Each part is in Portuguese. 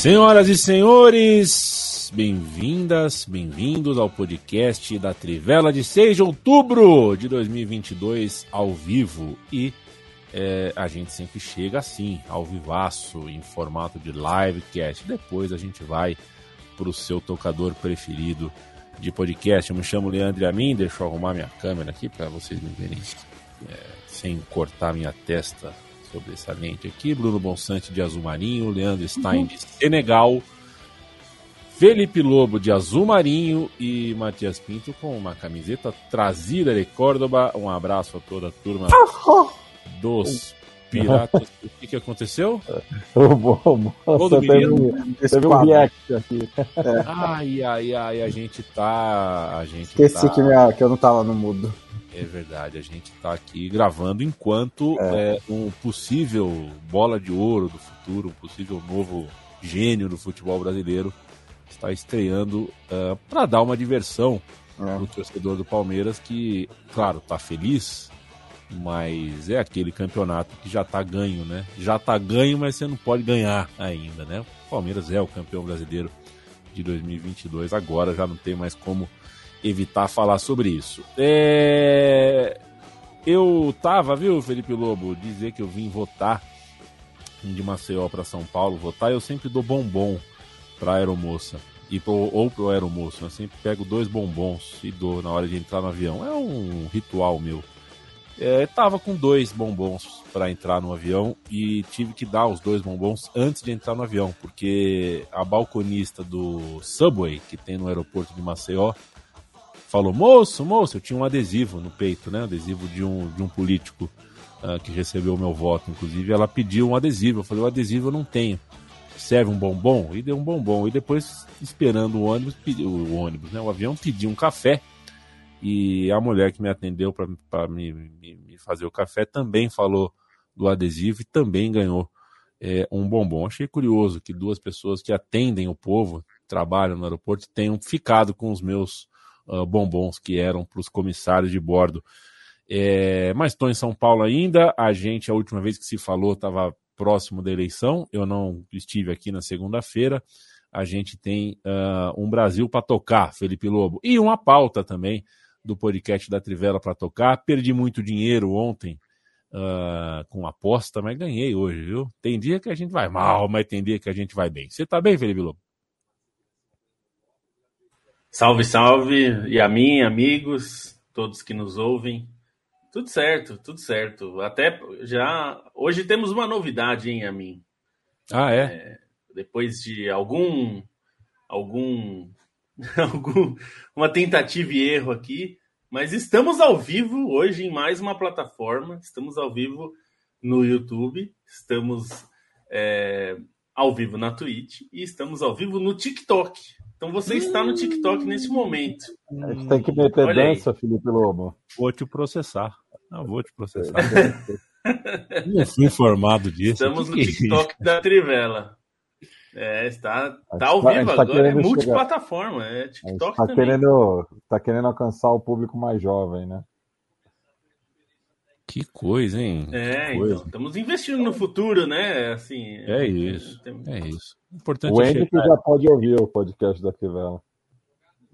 Senhoras e senhores, bem-vindas, bem-vindos ao podcast da Trivela de 6 de outubro de 2022, ao vivo. E é, a gente sempre chega assim, ao vivaço, em formato de livecast. Depois a gente vai para o seu tocador preferido de podcast. Eu me chamo Leandro Amin, deixa eu arrumar minha câmera aqui para vocês me verem é, sem cortar minha testa sobressalente aqui. Bruno Bonsante de azul marinho, Leandro Stein de Senegal, Felipe Lobo de azul marinho e Matias Pinto com uma camiseta trazida de Córdoba. Um abraço a toda a turma dos Piratas. O que, que aconteceu? Nossa, teve, um, teve um react aqui. É. Ai, ai, ai, a gente tá. A gente Esqueci tá... que, minha, que eu não tava no mudo. É verdade, a gente está aqui gravando enquanto é. É, um possível bola de ouro do futuro, um possível novo gênio do futebol brasileiro está estreando uh, é, para dar uma diversão é. para o torcedor do Palmeiras que, claro, está feliz, mas é aquele campeonato que já está ganho, né? Já está ganho, mas você não pode ganhar ainda, né? O Palmeiras é o campeão brasileiro de 2022, agora já não tem mais como evitar falar sobre isso. É... Eu tava, viu, Felipe Lobo, dizer que eu vim votar de Maceió para São Paulo votar, eu sempre dou bombom pra aeromoça. E pro, ou pro aeromoço, eu sempre pego dois bombons e dou na hora de entrar no avião. É um ritual meu. É, tava com dois bombons para entrar no avião e tive que dar os dois bombons antes de entrar no avião, porque a balconista do Subway, que tem no aeroporto de Maceió, falou: moço, moço, eu tinha um adesivo no peito, né? Adesivo de um, de um político uh, que recebeu o meu voto, inclusive. Ela pediu um adesivo. Eu falei: o adesivo eu não tenho. Serve um bombom? E deu um bombom. E depois, esperando o ônibus, o ônibus, né? O avião pediu um café. E a mulher que me atendeu para me, me, me, fazer o café também falou do adesivo e também ganhou é, um bombom. Achei curioso que duas pessoas que atendem o povo, trabalham no aeroporto, tenham ficado com os meus uh, bombons que eram para os comissários de bordo. É, mas estou em São Paulo ainda. A gente, a última vez que se falou, estava próximo da eleição. Eu não estive aqui na segunda-feira. A gente tem uh, um Brasil para tocar, Felipe Lobo. E uma pauta também do podcast da Trivela para tocar. Perdi muito dinheiro ontem uh, com aposta, mas ganhei hoje, viu? Tem dia que a gente vai mal, mas tem dia que a gente vai bem. Você está bem, Felipe Lobo? Salve, salve, e a mim, amigos, todos que nos ouvem. Tudo certo, tudo certo. Até já. Hoje temos uma novidade, hein, a mim. Ah, é? é depois de algum. algum. algum. uma tentativa e erro aqui. Mas estamos ao vivo hoje em mais uma plataforma. Estamos ao vivo no YouTube. Estamos é, ao vivo na Twitch. E estamos ao vivo no TikTok. Então você está no TikTok nesse momento. A gente tem que meter Olha dança, aí. Felipe Lobo. Vou te processar. Não, vou te processar. Não fui informado disso. Estamos que no é TikTok é da Trivela. É, está, está ao tá- vivo tá agora, é multiplataforma. É TikTok tá também. Querendo, tá querendo alcançar o público mais jovem, né? Que coisa, hein? É, coisa. então, estamos investindo no futuro, né? Assim, é isso. É isso. Importante o Henrique é já pode ouvir o podcast da Crivella.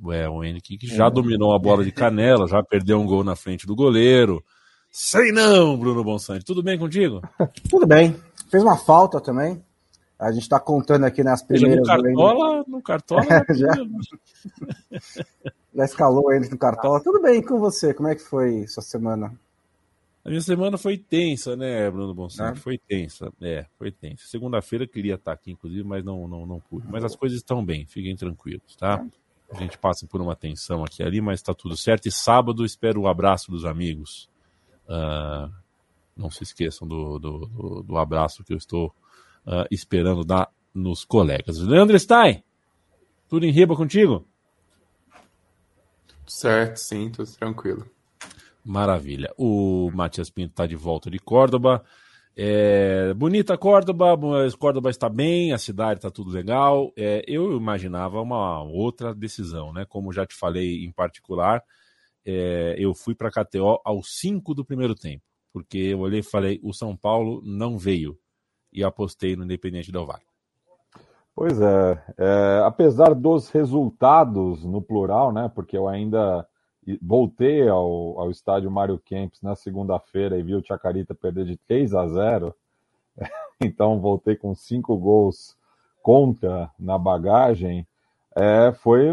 Ué, o Henrique que já é. dominou a bola de canela, já perdeu um gol na frente do goleiro. Sei não, Bruno Bonsante. Tudo bem contigo? Tudo bem. Fez uma falta também. A gente está contando aqui nas primeiras. No Cartola, no Cartola. já, já escalou ele no Cartola. Tudo bem com você? Como é que foi sua semana? A minha semana foi tensa, né, Bruno Bonsante? É. Foi tensa, é, foi tensa. Segunda-feira queria estar aqui, inclusive, mas não, não, não pude. Mas as coisas estão bem, fiquem tranquilos, tá? A gente passa por uma tensão aqui ali, mas está tudo certo. E sábado espero o abraço dos amigos. Uh, não se esqueçam do, do, do, do, abraço que eu estou uh, esperando dar nos colegas. Leandro Stein, tudo em riba contigo? Certo, sim, tudo tranquilo. Maravilha. O Matias Pinto está de volta de Córdoba. É, bonita Córdoba, Córdoba está bem, a cidade está tudo legal. É, eu imaginava uma outra decisão, né? Como já te falei em particular, é, eu fui para a KTO aos 5 do primeiro tempo, porque eu olhei e falei: o São Paulo não veio. E apostei no Independente Del Valle. Pois é, é, apesar dos resultados no plural, né? Porque eu ainda voltei ao, ao estádio Mário Kempis na segunda-feira e vi o Chacarita perder de 3 a 0. Então voltei com cinco gols contra na bagagem. É, foi,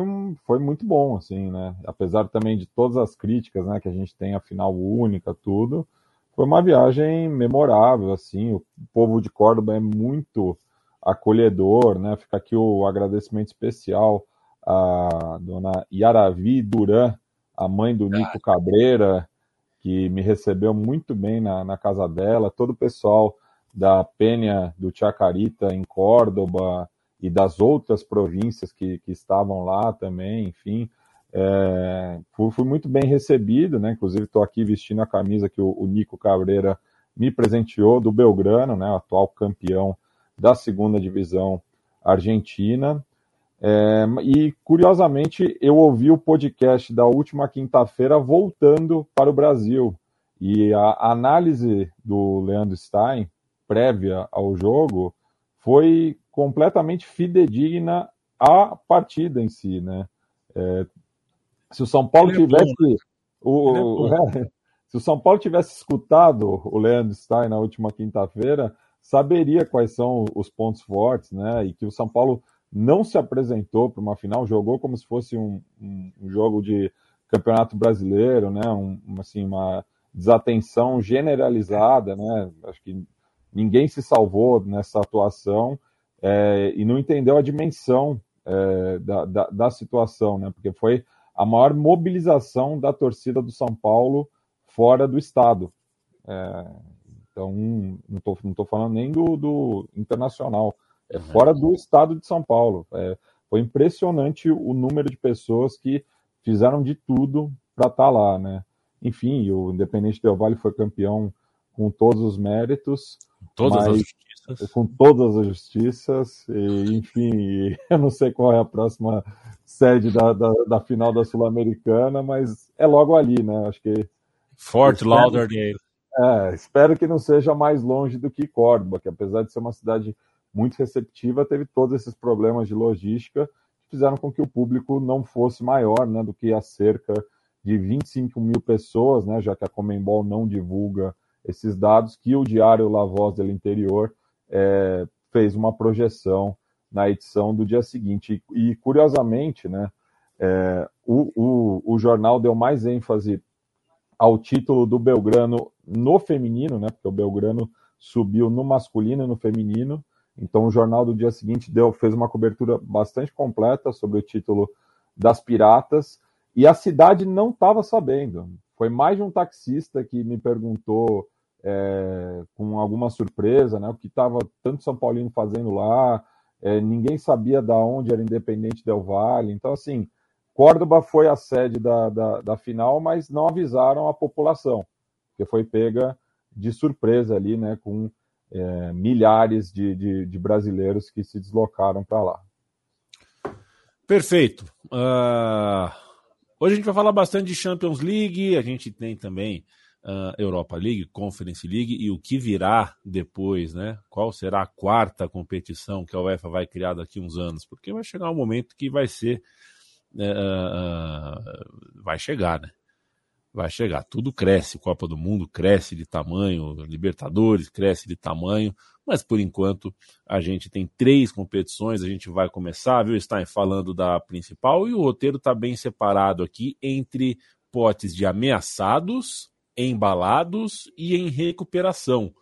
foi muito bom, assim, né? Apesar também de todas as críticas, né, que a gente tem a final única, tudo, foi uma viagem memorável, assim. O povo de Córdoba é muito acolhedor, né? Fica aqui o agradecimento especial à dona Yaravi Duran, a mãe do Nico Cabreira, que me recebeu muito bem na, na casa dela, todo o pessoal da Penha do Chacarita em Córdoba e das outras províncias que, que estavam lá também, enfim. É, fui, fui, muito bem recebido, né? Inclusive estou aqui vestindo a camisa que o, o, Nico Cabreira me presenteou do Belgrano, né? Atual campeão da segunda divisão argentina. É, e, curiosamente, eu ouvi o podcast da última quinta-feira voltando para o Brasil. E a análise do Leandro Stein, prévia ao jogo, foi completamente fidedigna à partida em si. Né? É, se o São Paulo Ele tivesse. É o, é, se o São Paulo tivesse escutado o Leandro Stein na última quinta-feira, saberia quais são os pontos fortes, né? E que o São Paulo não se apresentou para uma final, jogou como se fosse um, um, jogo de campeonato brasileiro, né? Um, assim, uma desatenção generalizada, né? Acho que ninguém se salvou nessa atuação é, e não entendeu a dimensão é, da, da, da, situação, né? Porque foi a maior mobilização da torcida do São Paulo fora do estado. É, então, não estou não tô falando nem do, do internacional é fora do estado de São Paulo. É, foi impressionante o número de pessoas que fizeram de tudo para estar tá lá, né? Enfim, o Independente Del Vale foi campeão com todos os méritos. Todas as justiças. Com todas as justiças. E, enfim, eu não sei qual é a próxima sede da, da, da final da Sul-Americana, mas é logo ali, né? Acho que. Fort Lauderdale. É, espero que não seja mais longe do que Córdoba, que apesar de ser uma cidade muito receptiva, teve todos esses problemas de logística que fizeram com que o público não fosse maior né, do que a cerca de 25 mil pessoas, né, já que a Comembol não divulga esses dados, que o Diário La Voz do Interior é, fez uma projeção na edição do dia seguinte. E, e curiosamente, né, é, o, o, o, jornal deu mais ênfase ao título do Belgrano no feminino, né, porque o Belgrano subiu no masculino e no feminino, então, o jornal do dia seguinte deu, fez uma cobertura bastante completa sobre o título das Piratas e a cidade não estava sabendo. Foi mais de um taxista que me perguntou é, com alguma surpresa, né, o que estava tanto São Paulino fazendo lá. É, ninguém sabia da onde era Independente Del Vale. Então, assim, Córdoba foi a sede da, da, da final, mas não avisaram a população, porque foi pega de surpresa ali, né, com é, milhares de, de, de, brasileiros que se deslocaram para lá. Perfeito. Uh, hoje a gente vai falar bastante de Champions League, a gente tem também uh, Europa League, Conference League e o que virá depois, né? Qual será a quarta competição que a UEFA vai criar daqui uns anos? Porque vai chegar um momento que vai ser. Uh, vai chegar, né? Vai chegar. Tudo cresce, Copa do Mundo cresce de tamanho, Libertadores cresce de tamanho, mas por enquanto a gente tem três competições, a gente vai começar, viu, Stein, falando da principal, e o roteiro está bem separado aqui entre potes de ameaçados, embalados e em recuperação.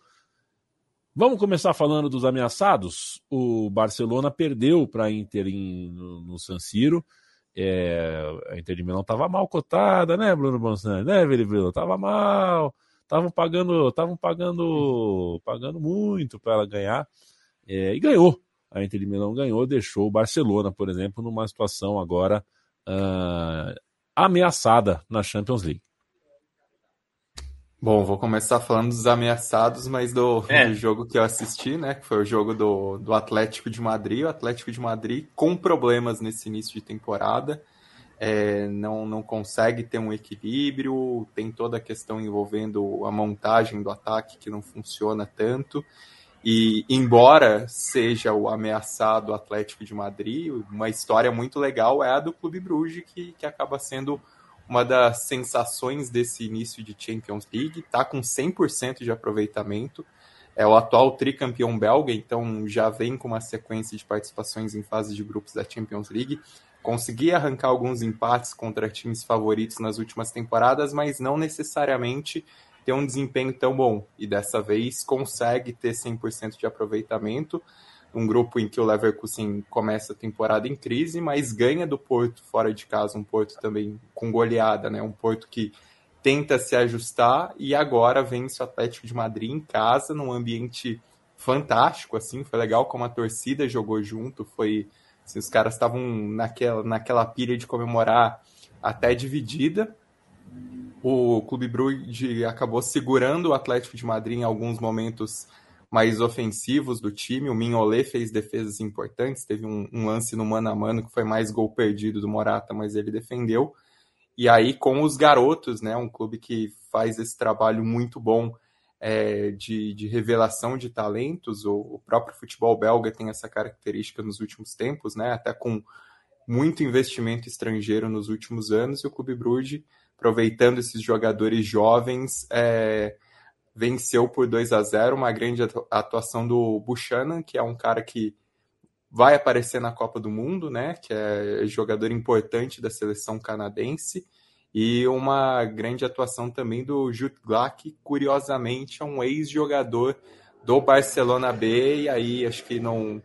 Vamos começar falando dos ameaçados? O Barcelona perdeu para a Inter em, no, no San Siro, é, a Inter de Milão estava mal cotada, né, Bruno Bonsani? Né, Viribrilo? Tava mal, estavam pagando, estavam pagando, pagando muito para ela ganhar é, e ganhou. A Inter de Milão ganhou, deixou o Barcelona, por exemplo, numa situação agora uh, ameaçada na Champions League. Bom, vou começar falando dos ameaçados, mas do, é. do, jogo que eu assisti, né? Que foi o jogo do, do Atlético de Madrid. O Atlético de Madrid com problemas nesse início de temporada. É, não, não consegue ter um equilíbrio, tem toda a questão envolvendo a montagem do ataque que não funciona tanto. E embora seja o ameaçado Atlético de Madrid, uma história muito legal é a do Clube Bruges, que, que acaba sendo uma das sensações desse início de Champions League, está com 100% de aproveitamento. É o atual tricampeão belga, então já vem com uma sequência de participações em fase de grupos da Champions League. Conseguia arrancar alguns empates contra times favoritos nas últimas temporadas, mas não necessariamente ter um desempenho tão bom. E dessa vez consegue ter 100% de aproveitamento um grupo em que o Leverkusen começa a temporada em crise, mas ganha do Porto fora de casa, um Porto também com goleada, né? Um Porto que tenta se ajustar e agora vence o Atlético de Madrid em casa, num ambiente fantástico, assim, foi legal como a torcida jogou junto, foi assim, os caras estavam naquela, naquela pilha de comemorar até dividida. O Clube Brugge acabou segurando o Atlético de Madrid em alguns momentos mais ofensivos do time. O Mignolet fez defesas importantes, teve um, um, lance no mano a mano que foi mais gol perdido do Morata, mas ele defendeu. E aí com os garotos, né, um clube que faz esse trabalho muito bom é, de, de, revelação de talentos. O, o, próprio futebol belga tem essa característica nos últimos tempos, né, até com muito investimento estrangeiro nos últimos anos. E o Clube Brugge, aproveitando esses jogadores jovens, é, venceu por 2 a 0 uma grande atuação do Buchanan, que é um cara que vai aparecer na Copa do Mundo, né? Que é jogador importante da seleção canadense. E uma grande atuação também do Jude Glack, que curiosamente é um ex-jogador do Barcelona B, e aí acho que num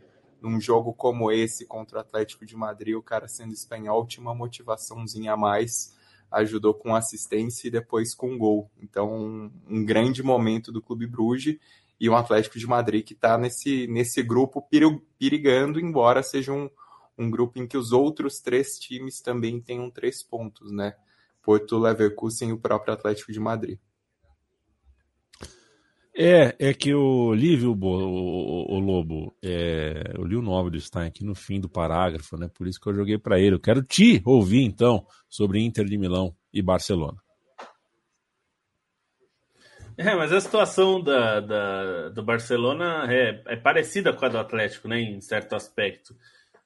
jogo como esse contra o Atlético de Madrid, o cara sendo espanhol tinha uma motivaçãozinha a mais ajudou com assistência e depois com gol. Então, um, grande momento do Clube Bruges e um Atlético de Madrid que está nesse, nesse grupo perigando, embora seja um, um grupo em que os outros três times também tenham três pontos, né? Porto, Leverkusen e o próprio Atlético de Madrid. É, é que eu li, viu, o, o, o Lobo, é, eu li o nome do Stein aqui no fim do parágrafo, né? Por isso que eu joguei para ele. Eu quero te ouvir, então, sobre Inter de Milão e Barcelona. É, mas a situação da, da, do Barcelona é, é, parecida com a do Atlético, né, em certo aspecto.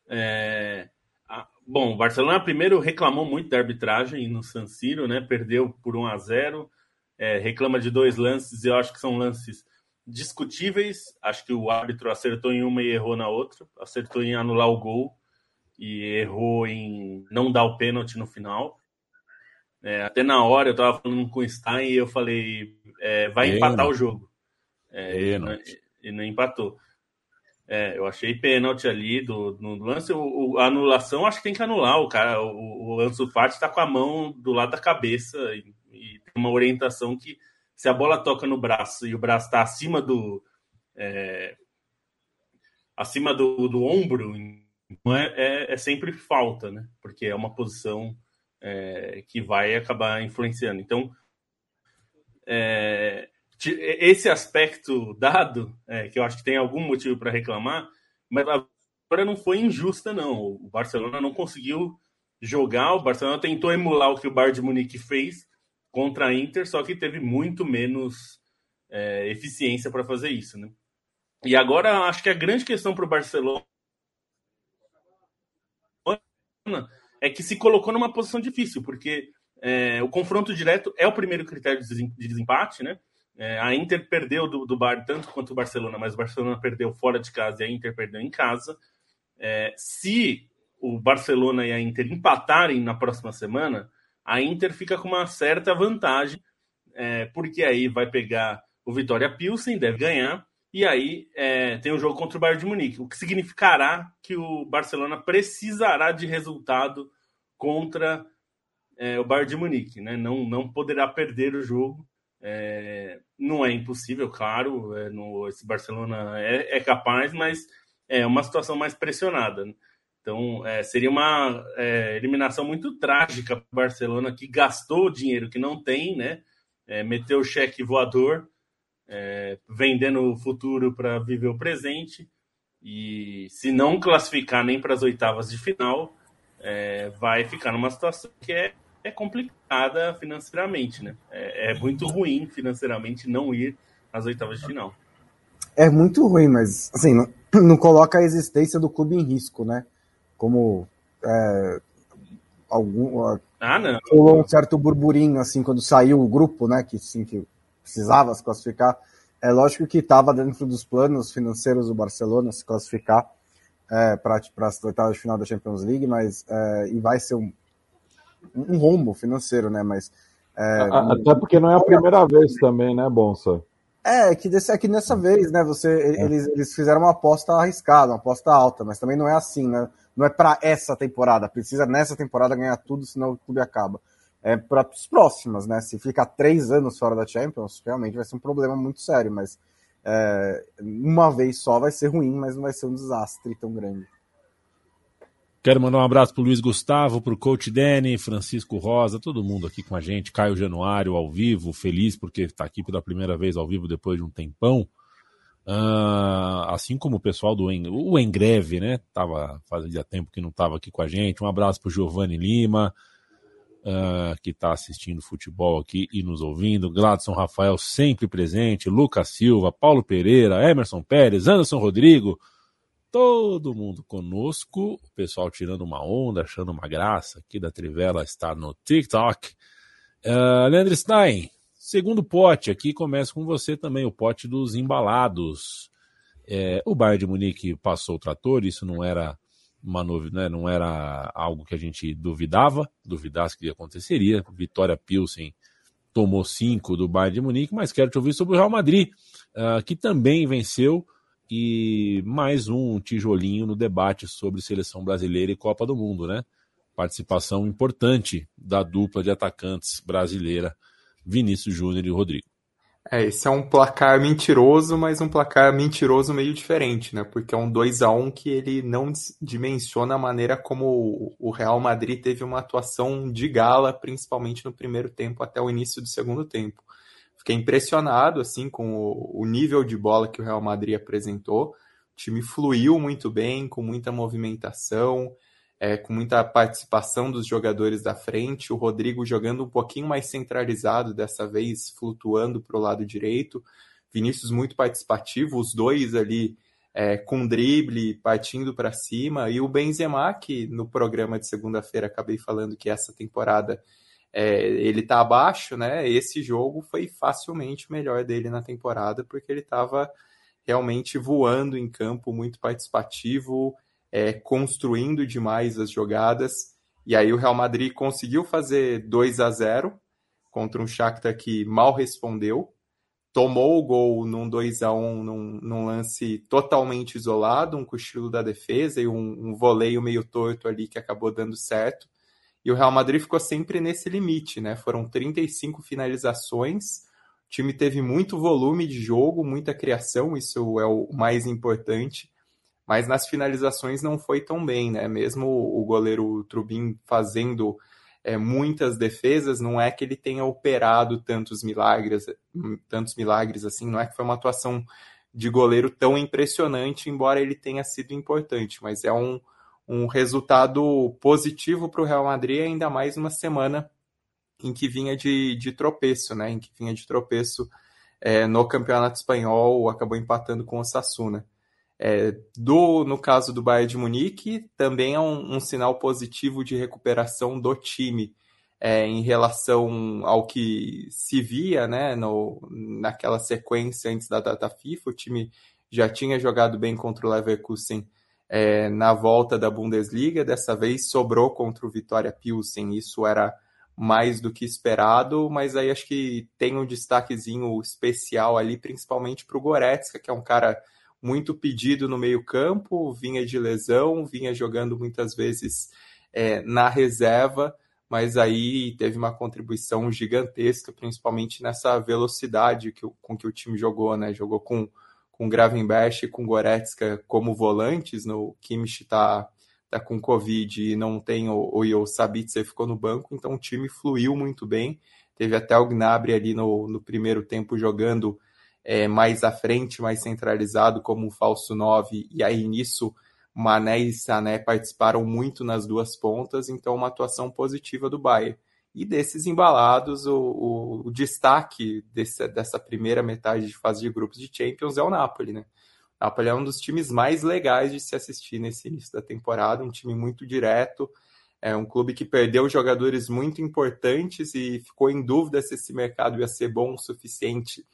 É, a, bom, o Barcelona primeiro reclamou muito da arbitragem no San Siro, né, perdeu por 1 a 0 é, reclama de dois lances, e eu acho que são lances discutíveis. Acho que o árbitro acertou em uma e errou na outra. Acertou em anular o gol e errou em não dar o pênalti no final. É, até na hora eu estava falando com o Stein e eu falei: é, vai empatar o jogo. É, e, não, e, não, empatou. É, eu achei pênalti ali do, no lance. O, o, a anulação, acho que tem que anular. O cara, o, o Ansu Fati está com a mão do lado da cabeça. E e tem uma orientação que se a bola toca no braço e o braço está acima do é, acima do, do ombro, então é, é, é, sempre falta, né? Porque é uma posição é, que vai acabar influenciando. Então, é, esse aspecto dado, é, que eu acho que tem algum motivo para reclamar, mas agora não foi injusta, não. O Barcelona não conseguiu jogar, o Barcelona tentou emular o que o Bayern de Munique fez, contra a Inter, só que teve muito menos é, eficiência para fazer isso, né? E agora acho que a grande questão para o Barcelona é que se colocou numa posição difícil, porque é, o confronto direto é o primeiro critério de desempate, né? É, a Inter perdeu do, do Bar tanto quanto o Barcelona, mas o Barcelona perdeu fora de casa e a Inter perdeu em casa. É, se o Barcelona e a Inter empatarem na próxima semana, a Inter fica com uma certa vantagem, é, porque aí vai pegar o Vitória Pilsen, deve ganhar, e aí é, tem o jogo contra o Bayern de Munique, o que significará que o Barcelona precisará de resultado contra é, o Bayern de Munique, né? Não, não poderá perder o jogo. É, não é impossível, claro, é, no, esse Barcelona é, é, capaz, mas é uma situação mais pressionada. Né? Então, é, seria uma é, eliminação muito trágica para o Barcelona, que gastou dinheiro que não tem, né? É, meteu o cheque voador, vendendo o futuro para viver o presente. E se não classificar nem para as oitavas de final, vai ficar numa situação que é, é complicada financeiramente, né? É, é muito ruim financeiramente não ir às oitavas de final. É muito ruim, mas assim, não, não coloca a existência do clube em risco, né? como é, algum ah, não. rolou um certo burburinho assim quando saiu o grupo, né, que sim que precisava se classificar. É lógico que estava dentro dos planos financeiros do Barcelona se classificar é, para as oitavas de final da Champions League, mas é, e vai ser um, um rombo financeiro, né? Mas é, até porque não é a primeira vez também, né, Bonsa? É, que, desse, é que nessa vez, né, você, é. eles, eles fizeram uma aposta arriscada, uma aposta alta, mas também não é assim, né? Não é para essa temporada, precisa nessa temporada ganhar tudo, senão o clube acaba. É para as próximas, né? Se ficar três anos fora da Champions, realmente vai ser um problema muito sério, mas é, uma vez só vai ser ruim, mas não vai ser um desastre tão grande. Quero mandar um abraço pro Luiz Gustavo, pro Coach Danny, Francisco Rosa, todo mundo aqui com a gente, Caio Januário ao vivo, feliz porque está aqui pela primeira vez ao vivo depois de um tempão. Uh, assim como o pessoal do en, o Engreve, né? Tava fazia tempo que não estava aqui com a gente. Um abraço pro Giovanni Lima, uh, que está assistindo futebol aqui e nos ouvindo. Gladson Rafael sempre presente, Lucas Silva, Paulo Pereira, Emerson Pérez, Anderson Rodrigo, todo mundo conosco, o pessoal tirando uma onda, achando uma graça aqui da Trivela estar no TikTok. Uh, Leandro Stein, segundo pote aqui, começa com você também, o pote dos embalados. É, o Bayern de Munique passou o trator, isso não era uma novidade, né, não era algo que a gente duvidava, duvidasse que aconteceria. Vitória Pilsen tomou cinco do Bayern de Munique, mas quero te ouvir sobre o Real Madrid, uh, que também venceu e mais um tijolinho no debate sobre seleção brasileira e Copa do Mundo, né? Participação importante da dupla de atacantes brasileira, Vinícius Júnior e Rodrigo. É, esse é um placar mentiroso, mas um placar mentiroso meio diferente, né? Porque é um 2 a 1 que ele não dimensiona a maneira como o Real Madrid teve uma atuação de gala, principalmente no primeiro tempo até o início do segundo tempo. Fiquei impressionado assim com o, o nível de bola que o Real Madrid apresentou. O time fluiu muito bem, com muita movimentação, é, com muita participação dos jogadores da frente. O Rodrigo jogando um pouquinho mais centralizado, dessa vez flutuando para o lado direito. Vinícius muito participativo, os dois ali é, com drible, partindo para cima. E o Benzema, que no programa de segunda-feira acabei falando que essa temporada é, ele tá abaixo, né? Esse jogo foi facilmente o melhor dele na temporada, porque ele estava realmente voando em campo, muito participativo, é, construindo demais as jogadas. E aí o Real Madrid conseguiu fazer 2 a 0 contra um Shakhtar que mal respondeu, tomou o gol num 2 a 1 num, num lance totalmente isolado, um cochilo da defesa e um, um voleio meio torto ali que acabou dando certo. E o Real Madrid ficou sempre nesse limite, né? Foram 35 finalizações. O time teve muito volume de jogo, muita criação, isso é o mais importante. Mas nas finalizações não foi tão bem, né? Mesmo o goleiro Trubin fazendo é, muitas defesas, não é que ele tenha operado tantos milagres, tantos milagres assim, não é que foi uma atuação de goleiro tão impressionante, embora ele tenha sido importante, mas é um, um resultado positivo para o Real Madrid, ainda mais uma semana em que vinha de, de tropeço, né? Em que vinha de tropeço é, no Campeonato Espanhol, acabou empatando com o Sassuna. É, do, no caso do Bayern de Munique, também é um, um sinal positivo de recuperação do time é, em relação ao que se via né, no, naquela sequência antes da data FIFA. O time já tinha jogado bem contra o Leverkusen é, na volta da Bundesliga. Dessa vez sobrou contra o Vitória Pilsen. Isso era mais do que esperado, mas aí acho que tem um destaquezinho especial ali, principalmente para o Goretzka, que é um cara muito pedido no meio campo, vinha de lesão, vinha jogando muitas vezes é, na reserva, mas aí teve uma contribuição gigantesca, principalmente nessa velocidade que, com que o time jogou, né? Jogou com, com Gravenberch e com Goretzka como volantes, no Kimmich está tá com Covid e não tem o, o Sabitzer ficou no banco, então o time fluiu muito bem. Teve até o Gnabry ali no, no primeiro tempo jogando é, mais à frente, mais centralizado como um falso 9, e aí nisso Mané e Sané participaram muito nas duas pontas, então uma atuação positiva do Bayern. E desses embalados, o, o, o destaque desse, dessa primeira metade de fase de grupos de Champions é o Napoli, né? O Napoli é um dos times mais legais de se assistir nesse início da temporada, um time muito direto, é um clube que perdeu jogadores muito importantes e ficou em dúvida se esse mercado ia ser bom o suficiente,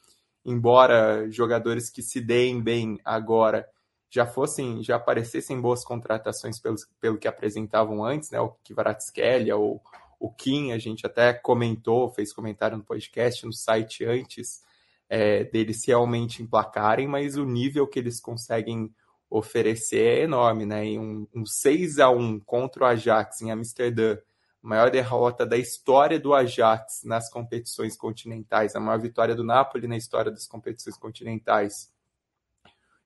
embora jogadores que se deem bem agora já fossem, já aparecessem boas contratações pelo, pelo que apresentavam antes, né? O Kvaratskhelia ou o Kim, a gente até comentou, fez comentário no podcast, no site antes é, deles realmente emplacarem, mas o nível que eles conseguem oferecer é enorme, né? E um, um 6 a 1 contra o Ajax em Amsterdã, maior derrota da história do Ajax nas competições continentais, a maior vitória do Napoli na história das competições continentais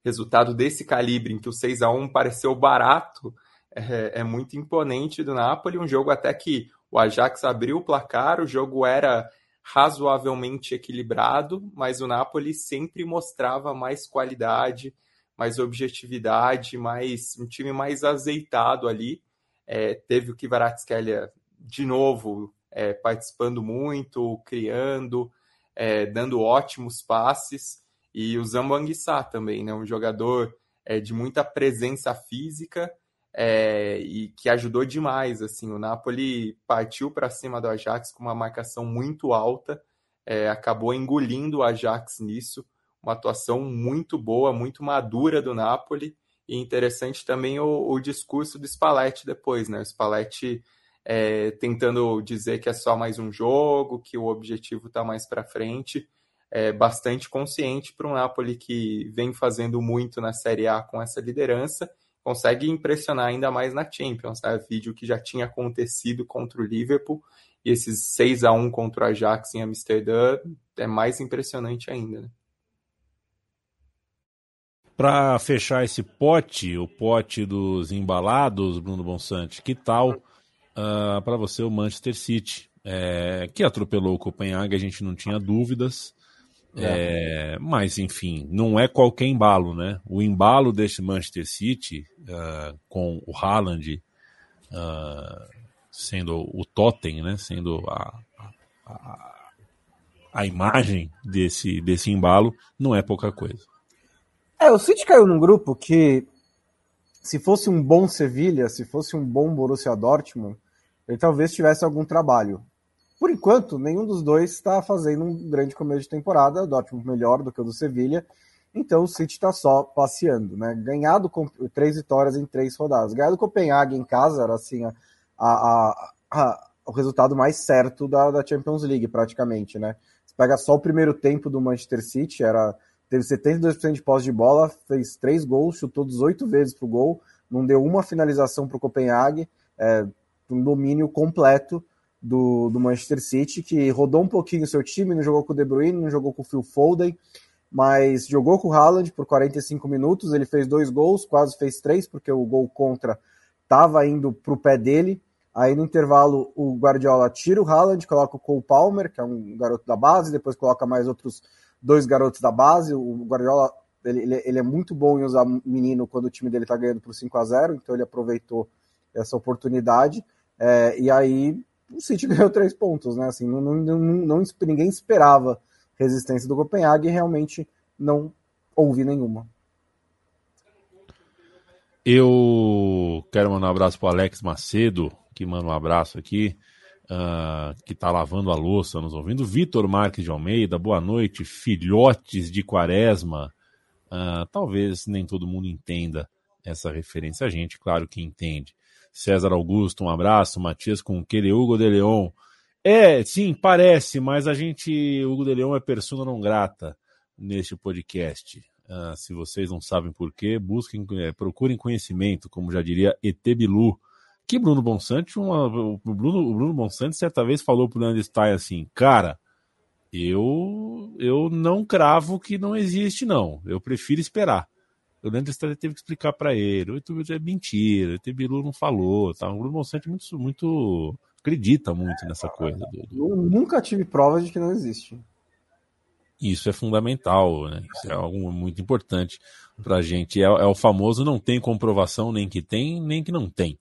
resultado desse calibre, em que o 6 a 1 pareceu barato, é, é, muito imponente do Napoli. Um jogo até que o Ajax abriu o placar, o jogo era razoavelmente equilibrado, mas o Napoli sempre mostrava mais qualidade, mais objetividade, mais um time mais azeitado ali. É, teve o Kvaratskhelia de novo é, participando muito, criando, é, dando ótimos passes. E o Zambanguissá também, né? Um jogador é, de muita presença física é, e que ajudou demais. Assim, o Napoli partiu para cima do Ajax com uma marcação muito alta, é, acabou engolindo o Ajax nisso. Uma atuação muito boa, muito madura do Napoli. E interessante também o, o discurso do Spalletti depois, né? O Spalletti é, tentando dizer que é só mais um jogo, que o objetivo está mais para frente é, bastante consciente para um Napoli que vem fazendo muito na Série A com essa liderança, consegue impressionar ainda mais na Champions. Né? Vídeo que já tinha acontecido contra o Liverpool e esses 6 a 1 contra o Ajax em Amsterdã é mais impressionante ainda. Né? Para fechar esse pote, o pote dos embalados, Bruno Bonsante, que tal uh, ah, para você o Manchester City? É, que atropelou o Copenhague, a gente não tinha dúvidas. É. É, mas, enfim, não é qualquer embalo, né? O embalo desse Manchester City, uh, com o Haaland uh, sendo o totem, né? Sendo a, a, a, imagem desse, desse embalo, não é pouca coisa. É, o City caiu num grupo que, se fosse um bom Sevilha, se fosse um bom Borussia Dortmund, ele talvez tivesse algum trabalho. Por enquanto, nenhum dos dois está fazendo um grande começo de temporada. O Dortmund melhor do que o do Sevilha. Então o City está só passeando, né? Ganhado com três vitórias em três rodadas. Ganhado Copenhague em casa era assim a, a, a, o resultado mais certo da, da, Champions League, praticamente, né? Você pega só o primeiro tempo do Manchester City, era teve 72% de posse de bola, fez três gols, chutou 18 vezes pro gol, não deu uma finalização para o Copenhague, é, um domínio completo do, do Manchester City, que rodou um pouquinho o seu time, não jogou com o De Bruyne, não jogou com o Phil Foden, mas jogou com o Haaland por 45 minutos, ele fez dois gols, quase fez três, porque o gol contra estava indo para o pé dele. Aí no intervalo o Guardiola tira o Haaland, coloca o Cole Palmer, que é um garoto da base, depois coloca mais outros dois garotos da base. O Guardiola ele, ele é muito bom em usar menino quando o time dele está ganhando por 5 a 0 então ele aproveitou essa oportunidade. É, e aí o City ganhou três pontos, né? Assim, não, não, não, ninguém esperava resistência do Copenhague e realmente não houve nenhuma. Eu quero mandar um abraço para Alex Macedo, que manda um abraço aqui, uh, que está lavando a louça, nos ouvindo. Vitor Marques de Almeida, boa noite. Filhotes de Quaresma. Uh, talvez nem todo mundo entenda essa referência. A gente, claro que entende. César Augusto, um abraço. Matias com aquele Hugo de Leon. É, sim, parece, mas a gente, Hugo de Leon é persona não grata neste podcast. Uh, se vocês não sabem por quê, busquem, é, procurem conhecimento, como já diria ET Bilu, que Bruno Bonsante, uma, o, Bruno, o Bruno Bonsante certa vez falou pro Leandro Stein assim, cara, eu, eu não cravo que não existe, não. Eu prefiro esperar. O Leandro Stein teve que explicar para ele. O é mentira, o Tebilu não falou. Tá? O Bruno Bonsante muito, muito acredita muito nessa coisa. Do... Eu nunca tive prova de que não existe. Isso é fundamental, né? Isso é algo muito importante para a gente. É, é, o famoso não tem comprovação nem que tem, nem que não tem.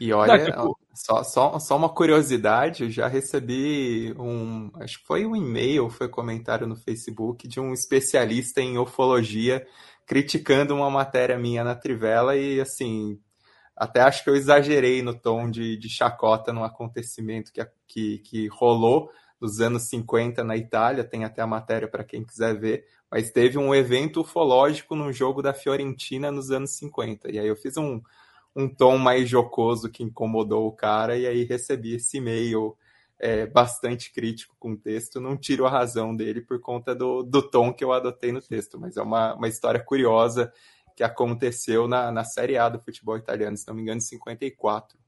E olha, só, só, só uma curiosidade, eu já recebi um, acho que foi um e-mail, foi comentário no Facebook de um especialista em ufologia criticando uma matéria minha na Trivela e assim, até acho que eu exagerei no tom de, de chacota no acontecimento que, que, que rolou nos anos 50 na Itália, tem até a matéria para quem quiser ver, mas teve um evento ufológico no jogo da Fiorentina nos anos 50. E aí eu fiz um, um tom mais jocoso que incomodou o cara, e aí recebi esse e-mail é, bastante crítico com o texto. Não tiro a razão dele por conta do, do tom que eu adotei no texto, mas é uma, uma história curiosa que aconteceu na, na Série A do futebol italiano, se não me engano, em 54.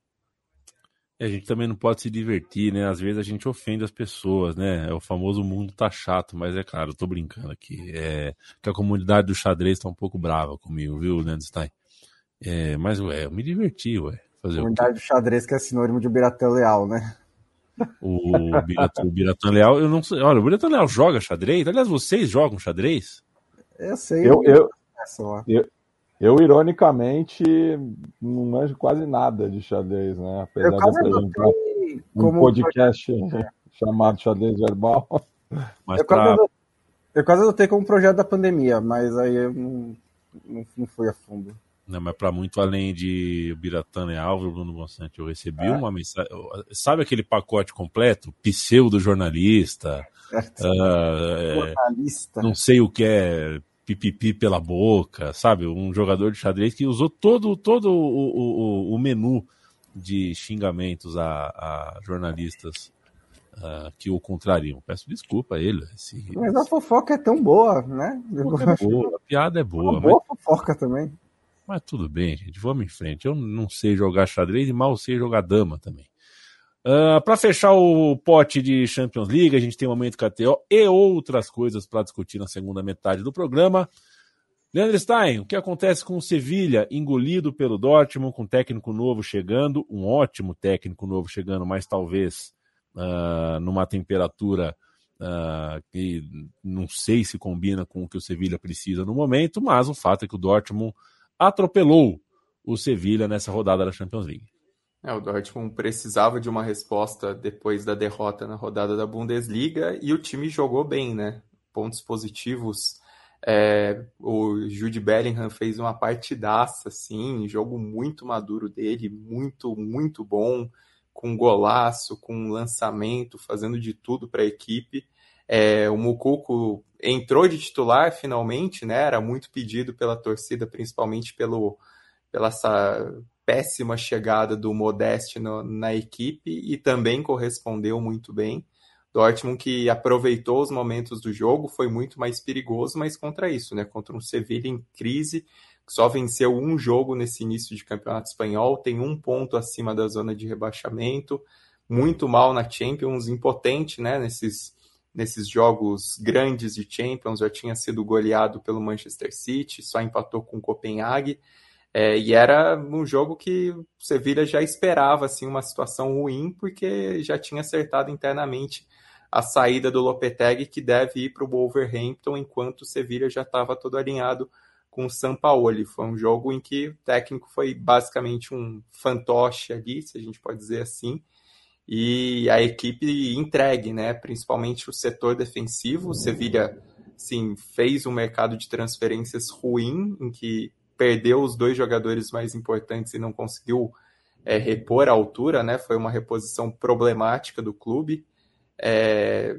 E a gente também não pode se divertir, né? Às vezes a gente ofende as pessoas, né? É o famoso mundo tá chato, mas é claro, eu tô brincando aqui. É que a comunidade do xadrez tá um pouco brava comigo, viu, Landstein? É, mas, ué, eu me diverti, ué. Fazer comunidade do xadrez que é sinônimo de Biratã Leal, né? O Biratã, o Leal, eu não sei. Olha, o Biratã Leal joga xadrez? Aliás, vocês jogam xadrez? Eu sei. Eu, eu, eu, eu, ironicamente, não manjo quase nada de xadrez, né? Apesar de apresentar um como... podcast chamado Xadrez Verbal. Mas eu, pra... quase adotei, eu quase adotei como projeto da pandemia, mas aí eu não, não, não fui a fundo. Não, mas para muito além de Biratã e Álvaro, Bruno Bonsante, eu recebi é. uma mensagem. Sabe aquele pacote completo? Pseudo-jornalista. Uh, jornalista. Não sei o que é pipipi pela boca, sabe? Um jogador de xadrez que usou todo, todo o, o, o menu de xingamentos a, a jornalistas uh, que o contrariam. Peço desculpa a ele. Esse, mas a fofoca é tão boa, né? A, é boa, a piada é boa. Uma boa mas... fofoca também. Mas tudo bem, gente, vamos em frente. Eu não sei jogar xadrez e mal sei jogar dama também. Uh, ah, para fechar o pote de Champions League, a gente tem o momento KTO e outras coisas para discutir na segunda metade do programa. Leandro Stein, o que acontece com o Sevilha, engolido pelo Dortmund, com técnico novo chegando, um ótimo técnico novo chegando, mas talvez uh, numa temperatura uh, que não sei se combina com o que o Sevilha precisa no momento, mas o fato é que o Dortmund atropelou o Sevilha nessa rodada da Champions League. É, o Dortmund precisava de uma resposta depois da derrota na rodada da Bundesliga e o time jogou bem, né? Pontos positivos. É, o Jude Bellingham fez uma partidaça, assim, jogo muito maduro dele, muito, muito bom, com golaço, com lançamento, fazendo de tudo para a equipe. É, o Mucuco entrou de titular finalmente, né? Era muito pedido pela torcida, principalmente pelo, pela essa péssima chegada do Modeste no, na equipe e também correspondeu muito bem. Dortmund que aproveitou os momentos do jogo, foi muito mais perigoso, mas contra isso, né? Contra um Sevilla em crise, que só venceu um jogo nesse início de campeonato espanhol, tem um ponto acima da zona de rebaixamento, muito mal na Champions, impotente, né? Nesses, nesses jogos grandes de Champions, já tinha sido goleado pelo Manchester City, só empatou com o Copenhague. É, e era um jogo que o Sevilla já esperava assim, uma situação ruim, porque já tinha acertado internamente a saída do Lopetegui, que deve ir para o Wolverhampton, enquanto o Sevilla já estava todo alinhado com o Sampaoli. Foi um jogo em que o técnico foi basicamente um fantoche ali, se a gente pode dizer assim, e a equipe entregue, né? principalmente o setor defensivo. O Sevilla sim, fez um mercado de transferências ruim, em que perdeu os dois jogadores mais importantes e não conseguiu é, repor a altura, né? Foi uma reposição problemática do clube. É,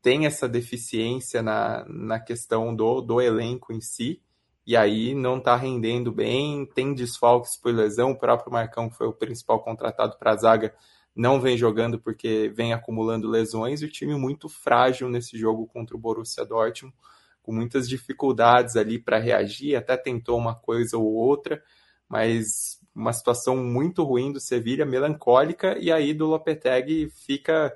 tem essa deficiência na, na questão do, do elenco em si, e aí não está rendendo bem, tem desfalques por lesão, o próprio Marcão, foi o principal contratado para a zaga, não vem jogando porque vem acumulando lesões, e o time muito frágil nesse jogo contra o Borussia Dortmund, com muitas dificuldades ali para reagir, até tentou uma coisa ou outra, mas uma situação muito ruim do Sevilha, melancólica, e aí do Lopetegui fica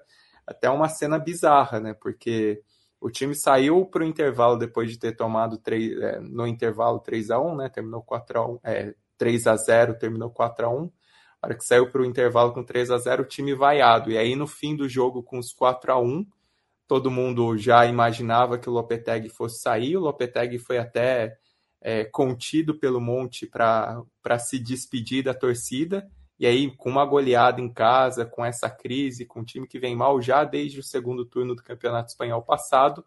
até uma cena bizarra, né? Porque o time saiu para o intervalo depois de ter tomado 3, é, no intervalo 3 a 1 né? Terminou 4 a 1 é, 3 a 0 terminou 4 a 1 a hora que saiu para o intervalo com 3 a 0 o time vaiado. E aí, no fim do jogo, com os 4 a 1 todo mundo já imaginava que o Lopetegui fosse sair. O Lopetegui foi até é, contido pelo Monte para se despedir da torcida. E aí, com uma goleada em casa, com essa crise, com um time que vem mal já desde o segundo turno do Campeonato Espanhol passado,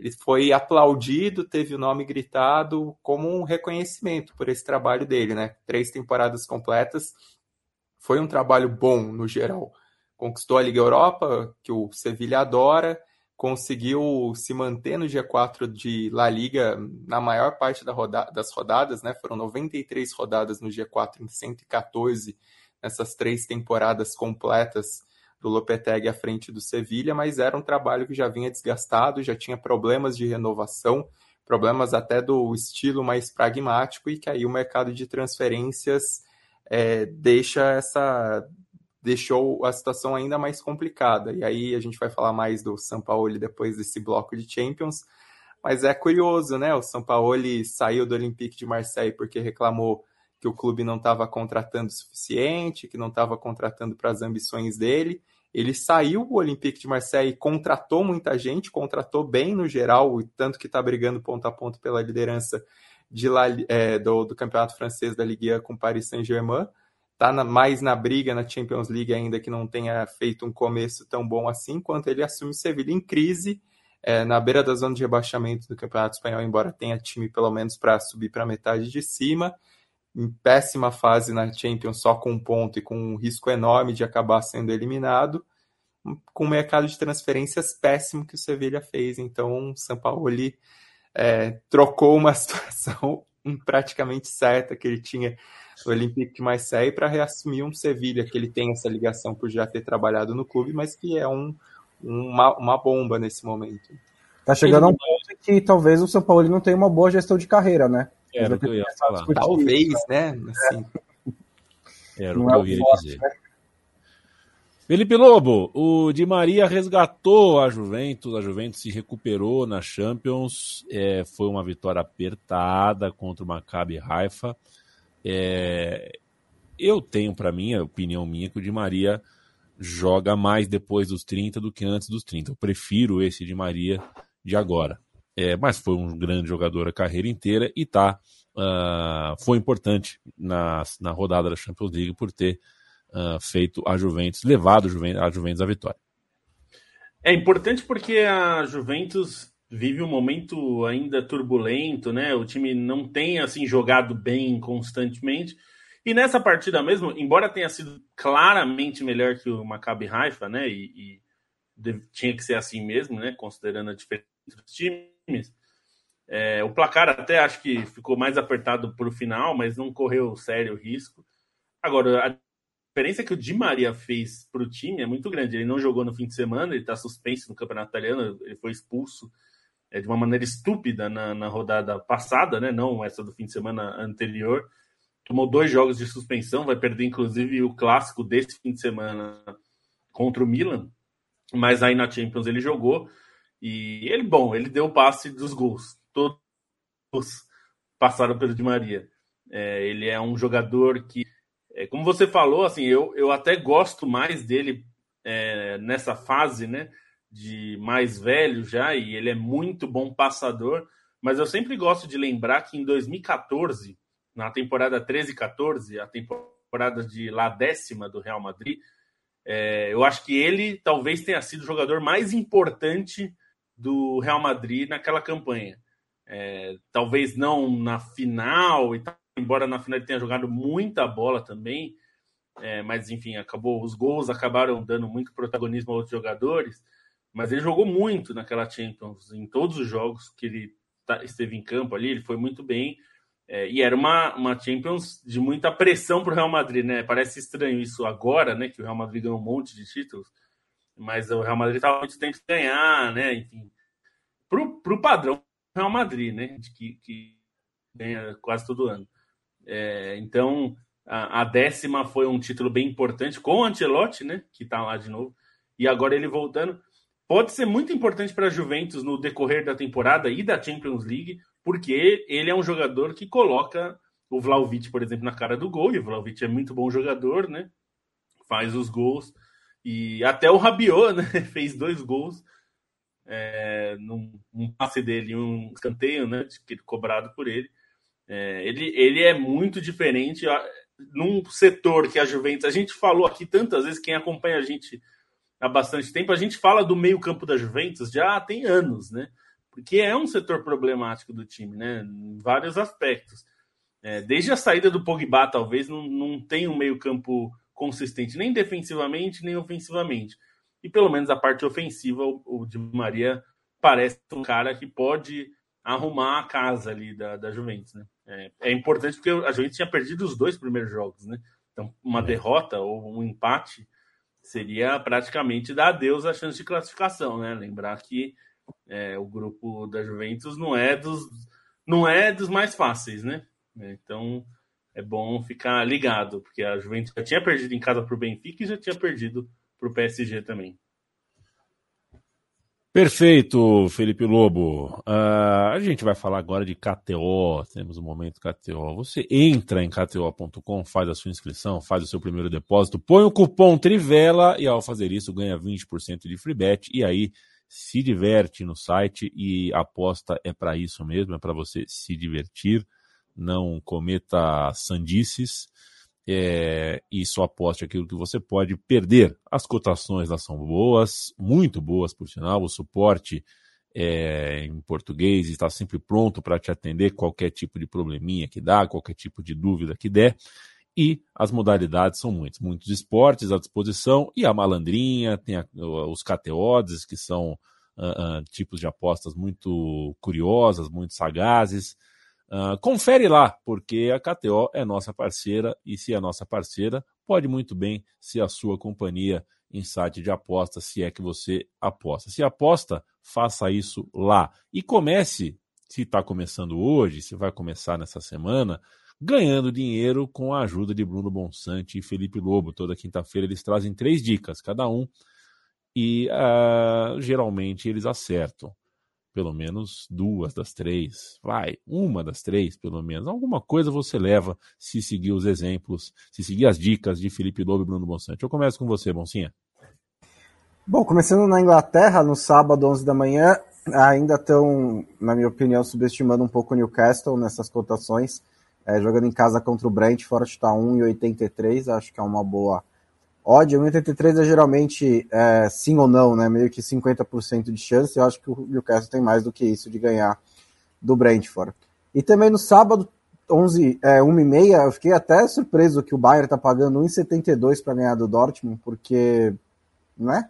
ele foi aplaudido, teve o nome gritado como um reconhecimento por esse trabalho dele, né? Três temporadas completas. Foi um trabalho bom no geral. Conquistou a Liga Europa, que o Sevilha adora, conseguiu se manter no G4 de La Liga na maior parte da roda das rodadas, né? Foram 93 rodadas no G4 em 114 nessas três temporadas completas do Lopetegui à frente do Sevilha, mas era um trabalho que já vinha desgastado, já tinha problemas de renovação, problemas até do estilo mais pragmático e que aí o mercado de transferências é, deixa essa deixou a situação ainda mais complicada. E aí a gente vai falar mais do São Paulo depois desse bloco de Champions. Mas é curioso, né? O São Paulo saiu do Olympique de Marseille porque reclamou que o clube não estava contratando o suficiente, que não estava contratando para as ambições dele. Ele saiu do Olympique de Marseille, contratou muita gente, contratou bem no geral, tanto que está brigando ponto a ponto pela liderança de La, é, do, do campeonato francês da Ligue 1 com Paris Saint-Germain está mais na briga na Champions League, ainda que não tenha feito um começo tão bom assim, quanto ele assume o Sevilha em crise, é, na beira da zona de rebaixamento do Campeonato Espanhol, embora tenha time pelo menos para subir para metade de cima, em péssima fase na Champions, só com um ponto e com um risco enorme de acabar sendo eliminado, com o mercado de transferências péssimo que o Sevilha fez. Então, o São Paulo é, trocou uma situação praticamente certa que ele tinha o Olympique de Marseille para reassumir um Sevilha, que ele tem essa ligação por já ter trabalhado no clube, mas que é um, uma, uma bomba nesse momento. Tá chegando a um ponto que talvez o São Paulo não tenha uma boa gestão de carreira, né? Era o que eu ia falar. Talvez, né? Assim. Era o que eu ia dizer. Né? Felipe Lobo, o Di Maria resgatou a Juventus, a Juventus se recuperou na Champions, é, foi uma vitória apertada contra o Maccabi Haifa. É, eu tenho para mim, a opinião minha, que o Di Maria joga mais depois dos 30 do que antes dos 30. Eu prefiro esse Di Maria de agora. É, mas foi um grande jogador a carreira inteira e tá, uh, foi importante na, na rodada da Champions League por ter uh, feito a Juventus, levado a Juventus, à vitória. É importante porque a Juventus vive um momento ainda turbulento, né? O time não tem assim jogado bem constantemente. E nessa partida mesmo, embora tenha sido claramente melhor que o Maccabi Haifa, né? E, e tinha que ser assim mesmo, né? Considerando a diferença dos times. É, o placar até acho que ficou mais apertado para o final, mas não correu sério risco. Agora, a diferença que o Di Maria fez para o time é muito grande. Ele não jogou no fim de semana, ele está suspenso no Campeonato Italiano, ele foi expulso é, de uma maneira estúpida na, na rodada passada, né? não essa do fim de semana anterior. Tomou dois jogos de suspensão, vai perder inclusive o clássico desse fim de semana contra o Milan. Mas aí na Champions ele jogou e ele, bom, ele deu o passe dos gols. Todos passaram pelo Di Maria. É, ele é um jogador que, é, como você falou, assim, eu, eu até gosto mais dele é, nessa fase, né? de mais velho já, e ele é muito bom passador, mas eu sempre gosto de lembrar que em 2014, na temporada 13 e 14, a temporada de lá décima do Real Madrid, é, eu acho que ele talvez tenha sido o jogador mais importante do Real Madrid naquela campanha. É, talvez não na final, e embora na final ele tenha jogado muita bola também, é, mas enfim, acabou os gols acabaram dando muito protagonismo a outros jogadores. Mas ele jogou muito naquela Champions, em todos os jogos que ele tá, esteve em campo ali, ele foi muito bem. É, e era uma, uma Champions de muita pressão para o Real Madrid, né? Parece estranho isso agora, né? Que o Real Madrid ganhou um monte de títulos, mas o Real Madrid estava muito tempo ganhar, né? Enfim, para o padrão Real Madrid, né? De que, que ganha quase todo ano. É, então, A, a, décima foi um título bem importante com o Ancelotti, né? Que está lá de novo. E agora ele voltando. Pode ser muito importante para a Juventus no decorrer da temporada e da Champions League, porque ele é um jogador que coloca o Vlaovic, por exemplo, na cara do gol. E o Vlaovic é muito bom jogador, né? Faz os gols. E até o Rabiot, né? Fez dois gols é, num um passe dele, um escanteio, né? Cobrado por ele. É, ele, ele é muito diferente num setor que a Juventus. A gente falou aqui tantas vezes, quem acompanha a gente há bastante tempo, a gente fala do meio-campo da Juventus já tem anos, né? Porque é um setor problemático do time, né? Em vários aspectos. É, desde a saída do Pogba, talvez, não, não tem um meio-campo consistente, nem defensivamente, nem ofensivamente. E pelo menos a parte ofensiva, o, o Di Maria parece um cara que pode arrumar a casa ali da, da Juventus, né? É, é, importante porque a Juventus tinha perdido os dois primeiros jogos, né? Então, uma é. derrota ou um empate seria praticamente dar adeus à chance de classificação, né? Lembrar que é, o grupo da Juventus não é dos não é dos mais fáceis, né? Então é bom ficar ligado, porque a Juventus já tinha perdido em casa para o Benfica e já tinha perdido para o PSG também. Perfeito, Felipe Lobo. Uh, a gente vai falar agora de KTO. Temos um momento KTO. Você entra em KTO.com, faz a sua inscrição, faz o seu primeiro depósito, põe o cupom Trivela e ao fazer isso ganha 20% de free bet. E aí se diverte no site e aposta é para isso mesmo, é para você se divertir. Não cometa sandices é, e só aposte aquilo que você pode perder. As cotações lá são boas, muito boas por sinal, o suporte é, em português está sempre pronto para te atender qualquer tipo de probleminha que dá, qualquer tipo de dúvida que der. E as modalidades são muitas, muitos esportes à disposição, e a malandrinha, tem a, os cateodes, que são uh, uh, tipos de apostas muito curiosas, muito sagazes. Uh, confere lá, porque a KTO é nossa parceira e se é nossa parceira, pode muito bem ser a sua companhia em site de aposta, se é que você aposta. Se aposta, faça isso lá. E comece, se está começando hoje, se vai começar nessa semana, ganhando dinheiro com a ajuda de Bruno Bonsante e Felipe Lobo. Toda quinta-feira eles trazem três dicas, cada um, e uh, geralmente eles acertam pelo menos duas das três, vai, uma das três, pelo menos. Alguma coisa você leva se seguir os exemplos, se seguir as dicas de Felipe Lobo e Bruno Bonsante. Eu começo com você, Boncinha. Bom, começando na Inglaterra, no sábado, 11 da manhã, ainda estão, na minha opinião, subestimando um pouco o Newcastle nessas cotações. É, jogando em casa contra o Brentford, está 1,83, acho que é uma boa Odd 1,83 é geralmente é, sim ou não, né? Meio que 50% de chance. Eu acho que o Newcastle tem mais do que isso de ganhar do Brentford. E também no sábado, 11, é, 1h30, eu fiquei até surpreso que o Bayern tá pagando 1,72 para ganhar do Dortmund, porque, né?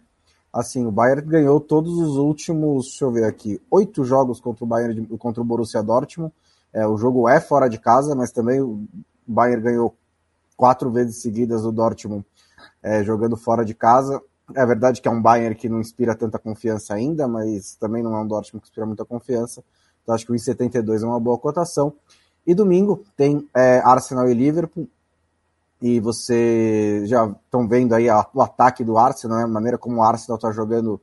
Assim, o Bayern ganhou todos os últimos, deixa eu ver aqui, oito jogos contra o Bayern, contra o Borussia Dortmund. É, o jogo é fora de casa, mas também o Bayern ganhou quatro vezes seguidas do Dortmund é, jogando fora de casa. É verdade que é um Bayern que não inspira tanta confiança ainda, mas também não é um Dortmund que inspira muita confiança. Então acho que o 1,72 é uma boa cotação. E domingo tem é, Arsenal e Liverpool. E você já estão vendo aí a, o ataque do Arsenal, né? a maneira como o Arsenal está jogando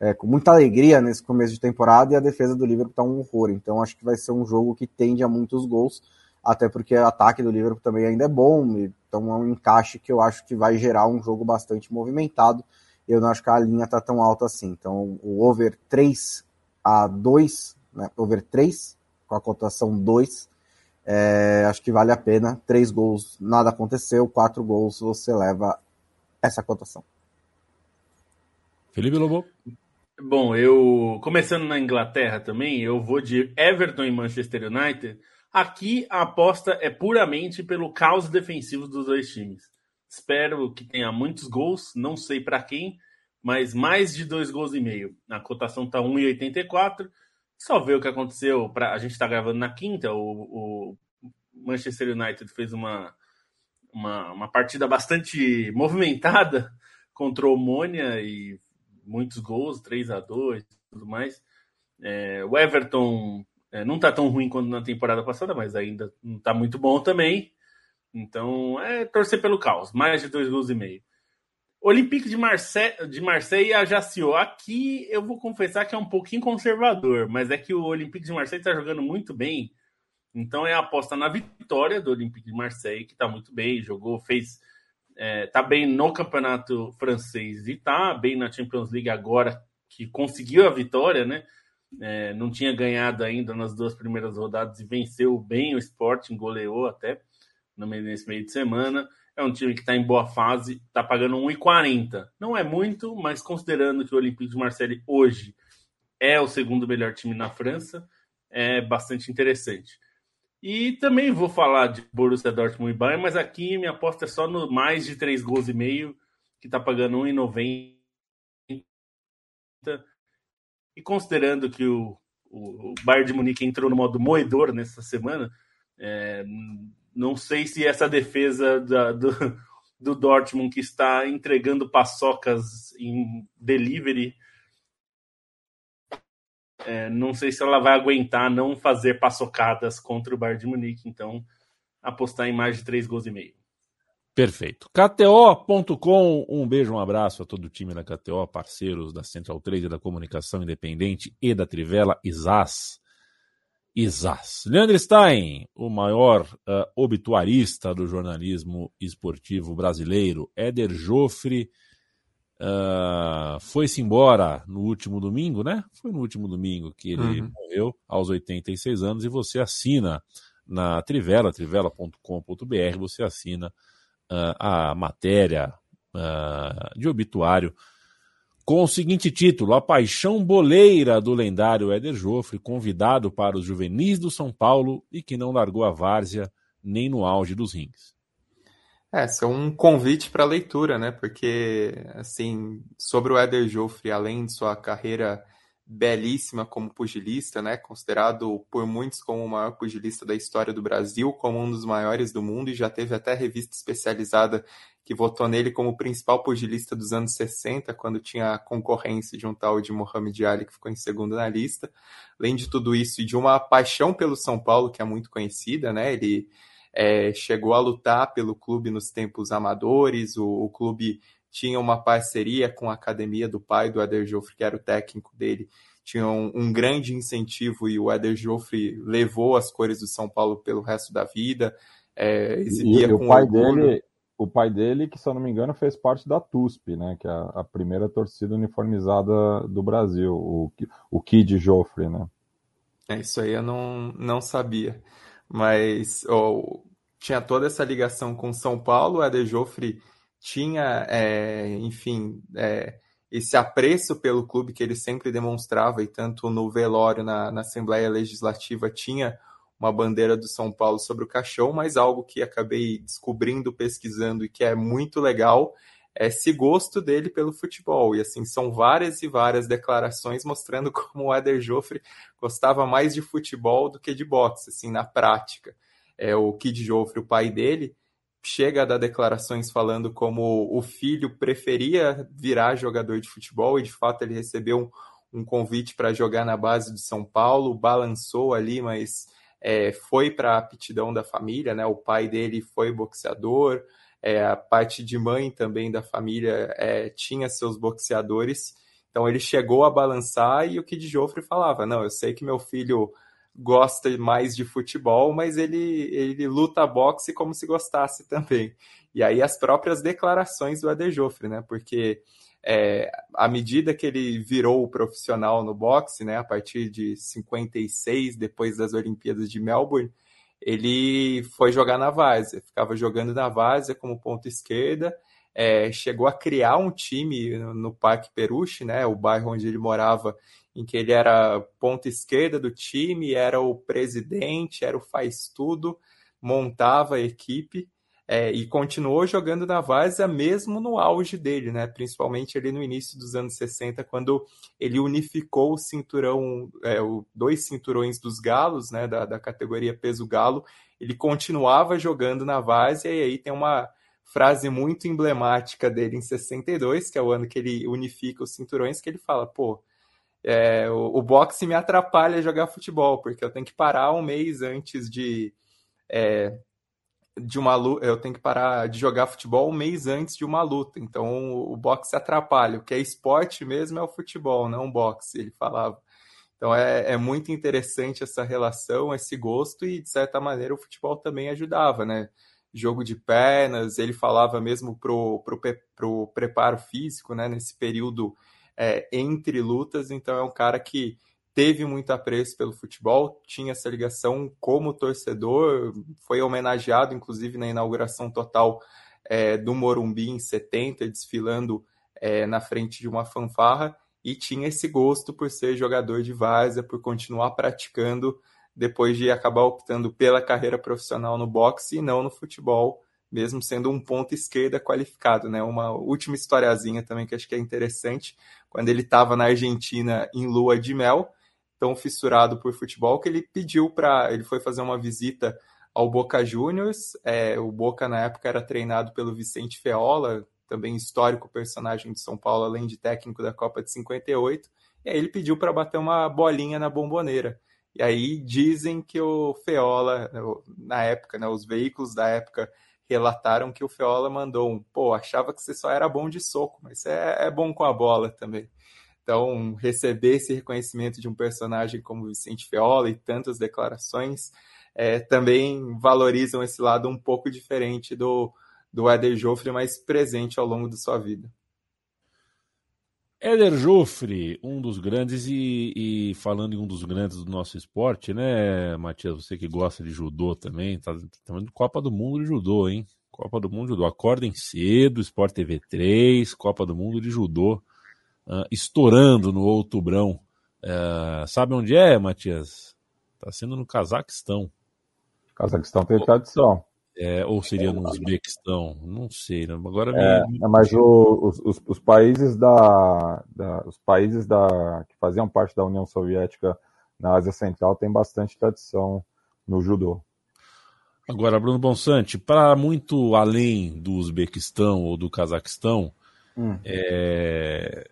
é, com muita alegria nesse começo de temporada e a defesa do Liverpool está um horror. Então acho que vai ser um jogo que tende a muitos gols até porque o ataque do Liverpool também ainda é bom, então é um encaixe que eu acho que vai gerar um jogo bastante movimentado. Eu não acho que a linha está tão alta assim. Então o over 3 a 2, né, over 3, com a cotação 2, é, acho que vale a pena. Três gols, nada aconteceu, quatro gols, você leva essa cotação. Felipe Lobo. Bom, eu começando na Inglaterra também, eu vou de Everton e Manchester United Aqui a aposta é puramente pelo caos defensivo dos dois times. Espero que tenha muitos gols, não sei para quem, mas mais de dois gols e meio. A cotação está 1,84. Só ver o que aconteceu. Pra... A gente está gravando na quinta. O, o, Manchester United fez uma, uma, uma partida bastante movimentada contra o Mônia e muitos gols, 3 a 2 tudo mais. É, o Everton é, não está tão ruim quanto na temporada passada, mas ainda não está muito bom também. Então, é torcer pelo caos. Mais de dois gols e meio. Olympique de Marseille, de Marseille e Ajaccio. Aqui eu vou confessar que é um pouquinho conservador, mas é que o Olympique de Marseille está jogando muito bem. Então é a aposta na vitória do Olympique de Marseille, que está muito bem, jogou, fez. É, tá bem no campeonato francês e tá bem na Champions League agora, que conseguiu a vitória, né? É, não tinha ganhado ainda nas duas primeiras rodadas e venceu bem o Sporting, goleou até nesse meio de semana. É um time que está em boa fase, está pagando 1,40. Não é muito, mas considerando que o Olympique de Marseille hoje é o segundo melhor time na França, é bastante interessante. E também vou falar de Borussia Dortmund e Bayern, mas aqui minha aposta é só no mais de 3 gols e meio, que está pagando 1,90. E considerando que o, o Bayern de Munique entrou no modo moedor nessa semana, é, não sei se essa defesa da, do, do Dortmund, que está entregando paçocas em delivery, é, não sei se ela vai aguentar não fazer paçocadas contra o Bayern de Munique. Então, apostar em mais de três gols e meio. Perfeito. KTO.com, um beijo, um abraço a todo o time da KTO, parceiros da Central 3 da Comunicação Independente e da Trivela Isas. Isas. Leandro Stein, o maior uh, obituarista do jornalismo esportivo brasileiro. Éder Joffre uh, foi-se embora no último domingo, né? Foi no último domingo que ele uhum. morreu, aos 86 anos, e você assina na Trivela, trivela.com.br, você assina uh, a matéria de obituário com o seguinte título: A Paixão Boleira do lendário Éder Joffre, convidado para os juvenis do São Paulo e que não largou a várzea nem no auge dos rings. É, é um convite para leitura, né? Porque, assim, sobre o Éder Joffre, além de sua carreira belíssima como pugilista, né? Considerado por muitos como o maior pugilista da história do Brasil, como um dos maiores do mundo, e já teve até revista especializada que votou nele como principal pugilista dos anos 60, quando tinha a concorrência de um tal de Mohamed Ali, que ficou em segundo na lista. Além de tudo isso, e de uma paixão pelo São Paulo, que é muito conhecida, né? Ele é, chegou a lutar pelo clube nos tempos amadores, o, o, clube tinha uma parceria com a academia do pai do Eder Joffre, que era o técnico dele, tinha um, um grande incentivo e o Eder Joffre levou as cores do São Paulo pelo resto da vida, é, exibia e, com o pai orgulho. dele o pai dele, que se eu não me engano, fez parte da TUSP, né? Que é a, a primeira torcida uniformizada do Brasil, o, o Kid Joffre, né? É, isso aí eu não, não sabia. Mas oh, tinha toda essa ligação com São Paulo, o Eder Joffre tinha, é, enfim, é, esse apreço pelo clube que ele sempre demonstrava, e tanto no velório, na, na Assembleia Legislativa, tinha uma bandeira do São Paulo sobre o caixão, mas algo que acabei descobrindo, pesquisando e que é muito legal é esse gosto dele pelo futebol. E assim, são várias e várias declarações mostrando como o Eder Joffre gostava mais de futebol do que de boxe, assim, na prática. É, o Kid Joffre, o pai dele, chega a dar declarações falando como o filho preferia virar jogador de futebol e de fato ele recebeu um, um convite para jogar na base de São Paulo, balançou ali, mas é, foi para a aptidão da família, né? O pai dele foi boxeador, é, a parte de mãe também da família é, tinha seus boxeadores. Então ele chegou a balançar e o Kid Joffre falava: Não, eu sei que meu filho gosta mais de futebol, mas ele, ele luta boxe como se gostasse também. E aí as próprias declarações do Eder Joffre, né? Porque é, à medida que ele virou profissional no boxe, né, a partir de 56, depois das Olimpíadas de Melbourne, ele foi jogar na várzea, ficava jogando na várzea como ponta esquerda, é, chegou a criar um time no Parque Peruche, né, o bairro onde ele morava, em que ele era ponta esquerda do time, era o presidente, era o faz tudo, montava a equipe, é, e continuou jogando na Várzea mesmo no auge dele, né? Principalmente ali no início dos anos 60, quando ele unificou o cinturão, é, o, dois cinturões dos galos, né? Da, da categoria peso galo, ele continuava jogando na Várzea, e aí tem uma frase muito emblemática dele em 62, que é o ano que ele unifica os cinturões, que ele fala, pô, é, o, o boxe me atrapalha jogar futebol, porque eu tenho que parar um mês antes de, é, de uma luta, eu tenho que parar de jogar futebol um mês antes de uma luta. Então o boxe atrapalha. O que é esporte mesmo é o futebol, não o boxe, ele falava. Então é, é muito interessante essa relação, esse gosto, e de certa maneira o futebol também ajudava, né? Jogo de pernas, ele falava mesmo pro, pro, pro preparo físico, né? Nesse período é, entre lutas, então é um cara que teve muito apreço pelo futebol, tinha essa ligação como torcedor, foi homenageado, inclusive, na inauguração total é, do Morumbi em 70, desfilando é, na frente de uma fanfarra, e tinha esse gosto por ser jogador de várzea, por continuar praticando, depois de acabar optando pela carreira profissional no boxe e não no futebol, mesmo sendo um ponto esquerda qualificado, né? Uma última historiazinha também que acho que é interessante, quando ele estava na Argentina em lua de mel, tão fissurado por futebol que ele pediu para. Ele foi fazer uma visita ao Boca Juniors. É, o Boca, na época, era treinado pelo Vicente Feola, também histórico personagem de São Paulo, além de técnico da Copa de 58. E aí ele pediu para bater uma bolinha na bomboneira. E aí dizem que o Feola, na época, né, os veículos da época relataram que o Feola mandou um, pô, achava que você só era bom de soco, mas você é, é bom com a bola também. Então, receber esse reconhecimento de um personagem como Vicente Feola e tantas declarações é, também valorizam esse lado um pouco diferente do, do Éder Joffre, mais presente ao longo da sua vida. Éder Joffre, um dos grandes, e, e, falando em um dos grandes do nosso esporte, né, Matias? Você que gosta de judô também, tá também Copa do Mundo de Judô, hein? Copa do Mundo de Judô. Acordem cedo, Sport TV 3, Copa do Mundo de Judô uh, estourando no Outubrão. Uh, sabe onde é, Matias? Está sendo no Cazaquistão. Cazaquistão tem tradição. É, ou seria no Uzbequistão, não sei. Né? Agora é, me... mas o, os, os, os, países da, da, os países da que faziam parte da União Soviética na Ásia Central têm bastante tradição no judô. Agora, Bruno Bonsante, para muito além do Uzbequistão ou do Cazaquistão, hum. é,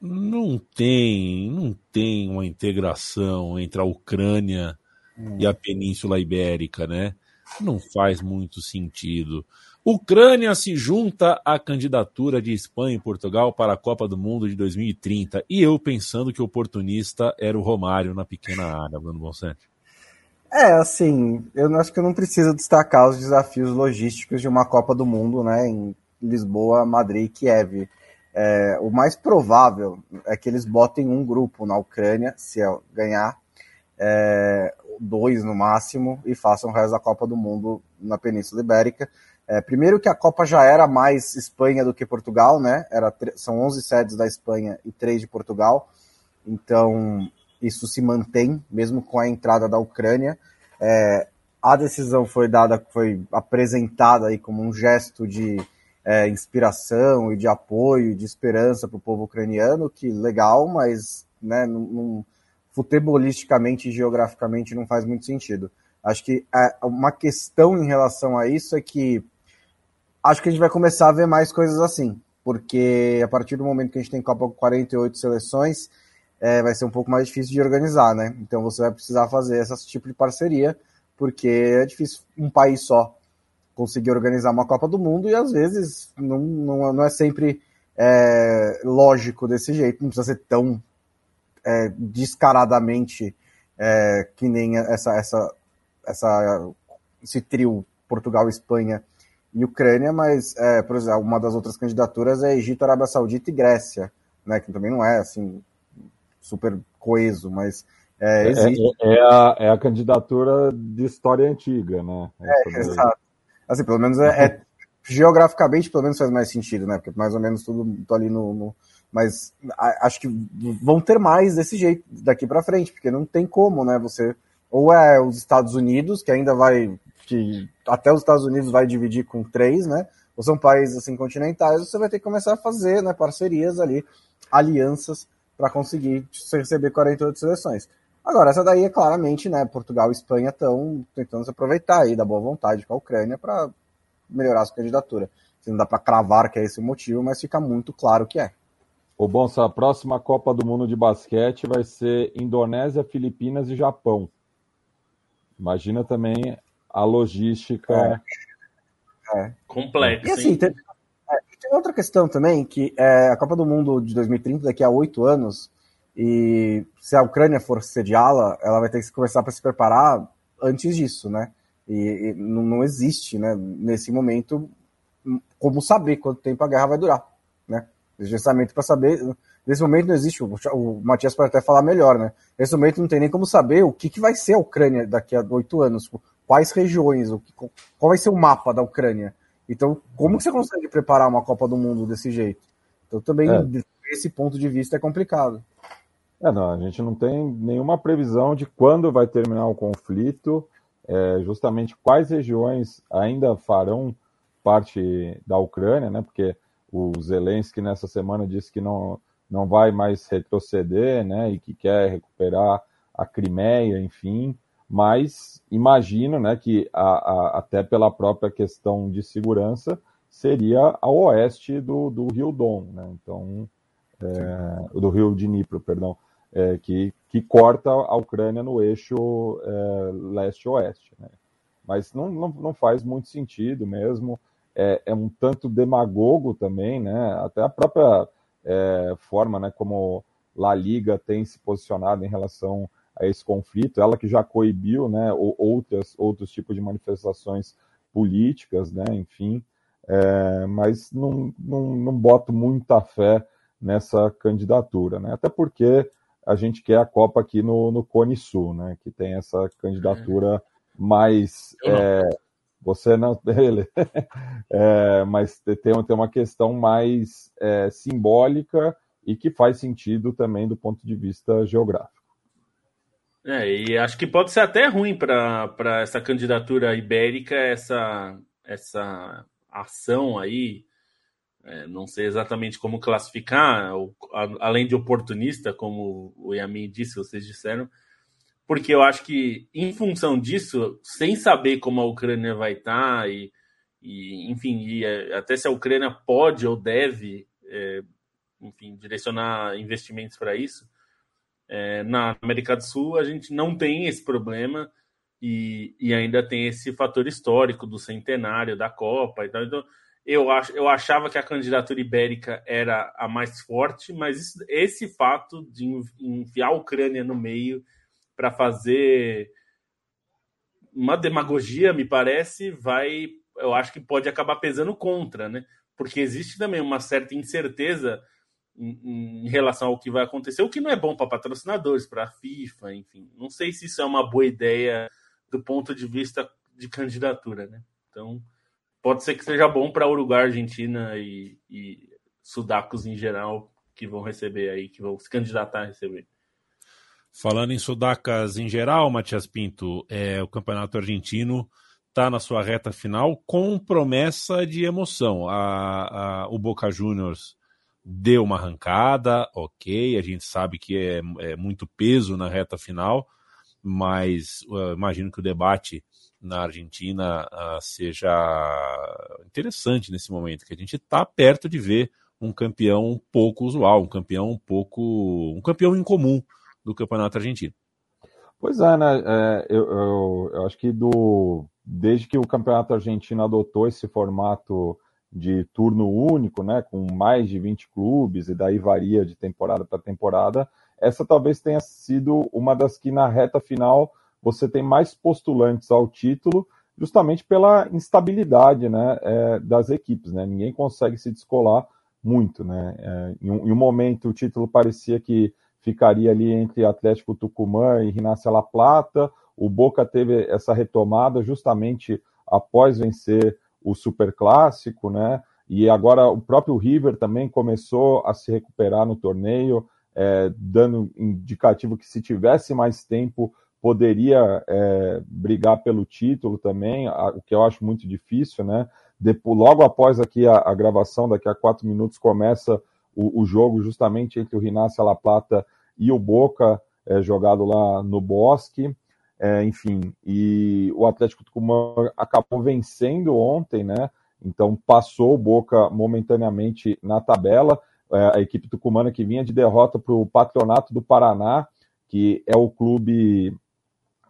não tem, não tem uma integração entre a Ucrânia hum. e a Península Ibérica, né? Não faz muito sentido. Ucrânia se junta à candidatura de Espanha e Portugal para a Copa do Mundo de 2030. E eu pensando que o oportunista era o Romário na pequena área, Bruno Bonsante. É, assim, eu acho que eu não preciso destacar os desafios logísticos de uma Copa do Mundo, né, em Lisboa, Madrid e Kiev. É, o mais provável é que eles botem um grupo na Ucrânia, se ganhar, é, dois no máximo, e façam o resto da Copa do Mundo na Península Ibérica. É, primeiro que a Copa já era mais Espanha do que Portugal, né? Era, são 11 sedes da Espanha e 3 de Portugal. Então, isso se mantém, mesmo com a entrada da Ucrânia. É, a decisão foi dada, foi apresentada aí como um gesto de é, inspiração e de apoio, de esperança para o povo ucraniano, que legal, mas né, num, futebolisticamente e geograficamente não faz muito sentido. Acho que é, uma questão em relação a isso é que acho que a gente vai começar a ver mais coisas assim, porque a partir do momento que a gente tem Copa com 48 seleções, é, vai ser um pouco mais difícil de organizar, né? Então você vai precisar fazer esse tipo de parceria, porque é difícil um país só conseguir organizar uma Copa do Mundo e às vezes não, não, não é sempre é, lógico desse jeito, não precisa ser tão é, descaradamente é, que nem essa, essa, essa, esse trio Portugal, Espanha e Ucrânia, mas, é, por exemplo, uma das outras candidaturas é Egito, Arábia Saudita e Grécia, né, que também não é assim super coeso, mas é, é existe. É, é, a, é a candidatura de história antiga, né? É, exato. Assim, pelo menos é, é, geograficamente, pelo menos faz mais sentido, né? Porque mais ou menos tudo tô ali no, no mas acho que vão ter mais desse jeito daqui para frente, porque não tem como, né? Você ou é os Estados Unidos que ainda vai que até os Estados Unidos vai dividir com três, né? Ou são países assim continentais, você vai ter que começar a fazer, né, parcerias ali, alianças para conseguir receber 48 seleções. Agora, essa daí é claramente, né, Portugal e Espanha estão tentando se aproveitar aí da boa vontade com a Ucrânia para melhorar a sua candidatura. Não dá para cravar que é esse o motivo, mas fica muito claro que é. O Bonsa, a próxima Copa do Mundo de basquete vai ser Indonésia, Filipinas e Japão. Imagina também a logística é, é. complexa. E assim, tem, é, tem, outra questão também, que é a Copa do Mundo de 2030, daqui a oito anos, e se a Ucrânia for sediá-la, ela vai ter que começar para se preparar antes disso, né? E, e não, não, existe, né, nesse momento, como saber quanto tempo a guerra vai durar? Justamente para saber. Nesse momento não existe, o, o Matias pode até falar melhor, né? Nesse momento não tem nem como saber o que, que vai ser a Ucrânia daqui a oito anos, quais regiões, o que, qual vai ser o mapa da Ucrânia. Então, como que você consegue preparar uma Copa do Mundo desse jeito? Então, também, é. desse ponto de vista, é complicado. É, não, a gente não tem nenhuma previsão de quando vai terminar o conflito, é, justamente quais regiões ainda farão parte da Ucrânia, né? Porque o Zelensky nessa semana disse que não, não vai mais retroceder, né? E que quer recuperar a Crimeia, enfim. Mas imagino, né, que a, a, até pela própria questão de segurança seria ao oeste do, do Rio Don, né? Então, é, do Rio Dnipro, perdão é, que, que corta a Ucrânia no eixo é, leste-oeste. Né? Mas não, não, não, faz muito sentido mesmo. É, é, um tanto demagogo também, né? até a própria é, forma né, como La Liga tem se posicionado em relação a esse conflito, ela que já coibiu né, outras, outros tipos de manifestações políticas, né, enfim, é, mas não, não, não boto muita fé nessa candidatura, né? até porque a gente quer a Copa aqui no, no Cone Sul, né? Que tem essa candidatura mais. É, você não. Ele, é, mas tem, tem uma questão mais é, simbólica e que faz sentido também do ponto de vista geográfico. É, e acho que pode ser até ruim para essa candidatura ibérica, essa, essa ação aí é, não sei exatamente como classificar, além de oportunista, como o Yamin disse, vocês disseram, porque eu acho que, em função disso, sem saber como a Ucrânia vai estar, tá, e, e enfim, e é, até se a Ucrânia pode ou deve, é, enfim, direcionar investimentos para isso, é, na América do Sul a gente não tem esse problema e, e ainda tem esse fator histórico do centenário da Copa e tal. Então, eu, eu achava que a candidatura ibérica era a mais forte, mas isso, esse fato de enfiar a Ucrânia no meio para fazer uma demagogia, me parece, vai, eu acho que pode acabar pesando contra, né? Porque existe também uma certa incerteza em, em relação ao que vai acontecer, o que não é bom para patrocinadores, para a FIFA, enfim. Não sei se isso é uma boa ideia do ponto de vista de candidatura, né? Então, pode ser que seja bom para Uruguai, Argentina e, e sudacos em geral que vão receber aí, que vão se candidatar a receber. Falando em sudacas em geral, Matias Pinto, é, o campeonato argentino está na sua reta final com promessa de emoção. A, a, o Boca Juniors deu uma arrancada, ok, a gente sabe que é, é muito peso na reta final, mas uh, imagino que o debate na Argentina uh, seja interessante nesse momento, que a gente está perto de ver um campeão pouco usual, um campeão um pouco. um campeão incomum do campeonato argentino. Pois é, né? É, eu, eu, eu, acho que do, desde que o campeonato argentino adotou esse formato de turno único, né, com mais de 20 clubes, e daí varia de temporada para temporada, essa talvez tenha sido uma das que na reta final você tem mais postulantes ao título, justamente pela instabilidade né, é, das equipes. Né? Ninguém consegue se descolar muito. Né? É, em, um, em, um, momento o título parecia que ficaria ali entre Atlético Tucumã e Rinácia La Plata. O Boca teve essa retomada justamente após vencer o Super Clássico, né? E agora o próprio River também começou a se recuperar no torneio, é, dando indicativo que se tivesse mais tempo poderia é, brigar pelo título também, o que eu acho muito difícil, né? Depois, logo após aqui a, a, gravação, daqui a quatro minutos, começa o, o jogo justamente entre o Rinácia La Plata e o Boca, é, jogado lá no Bosque. É, enfim, e o Atlético Tucumã acabou vencendo ontem, né? Então passou o Boca momentaneamente na tabela. É, a equipe tucumana que vinha de derrota para o Patronato do Paraná, que é o clube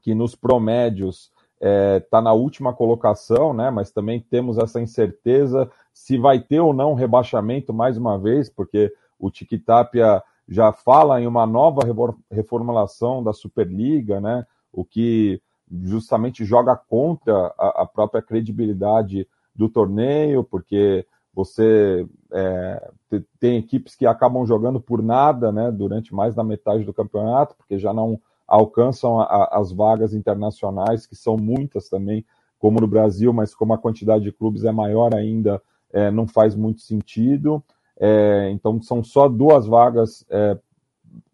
que nos promédios está é, tá na última colocação, né? Mas também temos essa incerteza se vai ter ou não rebaixamento mais uma vez, porque o Tiquitapia já fala em uma nova reformulação da Superliga, né? O que justamente joga contra a, a própria credibilidade do torneio, porque você é, tem equipes que acabam jogando por nada, né? Durante mais da metade do campeonato, porque já não alcançam a, as vagas internacionais, que são muitas também, como no Brasil, mas como a quantidade de clubes é maior ainda, é, não faz muito sentido. É, então, são só duas vagas é,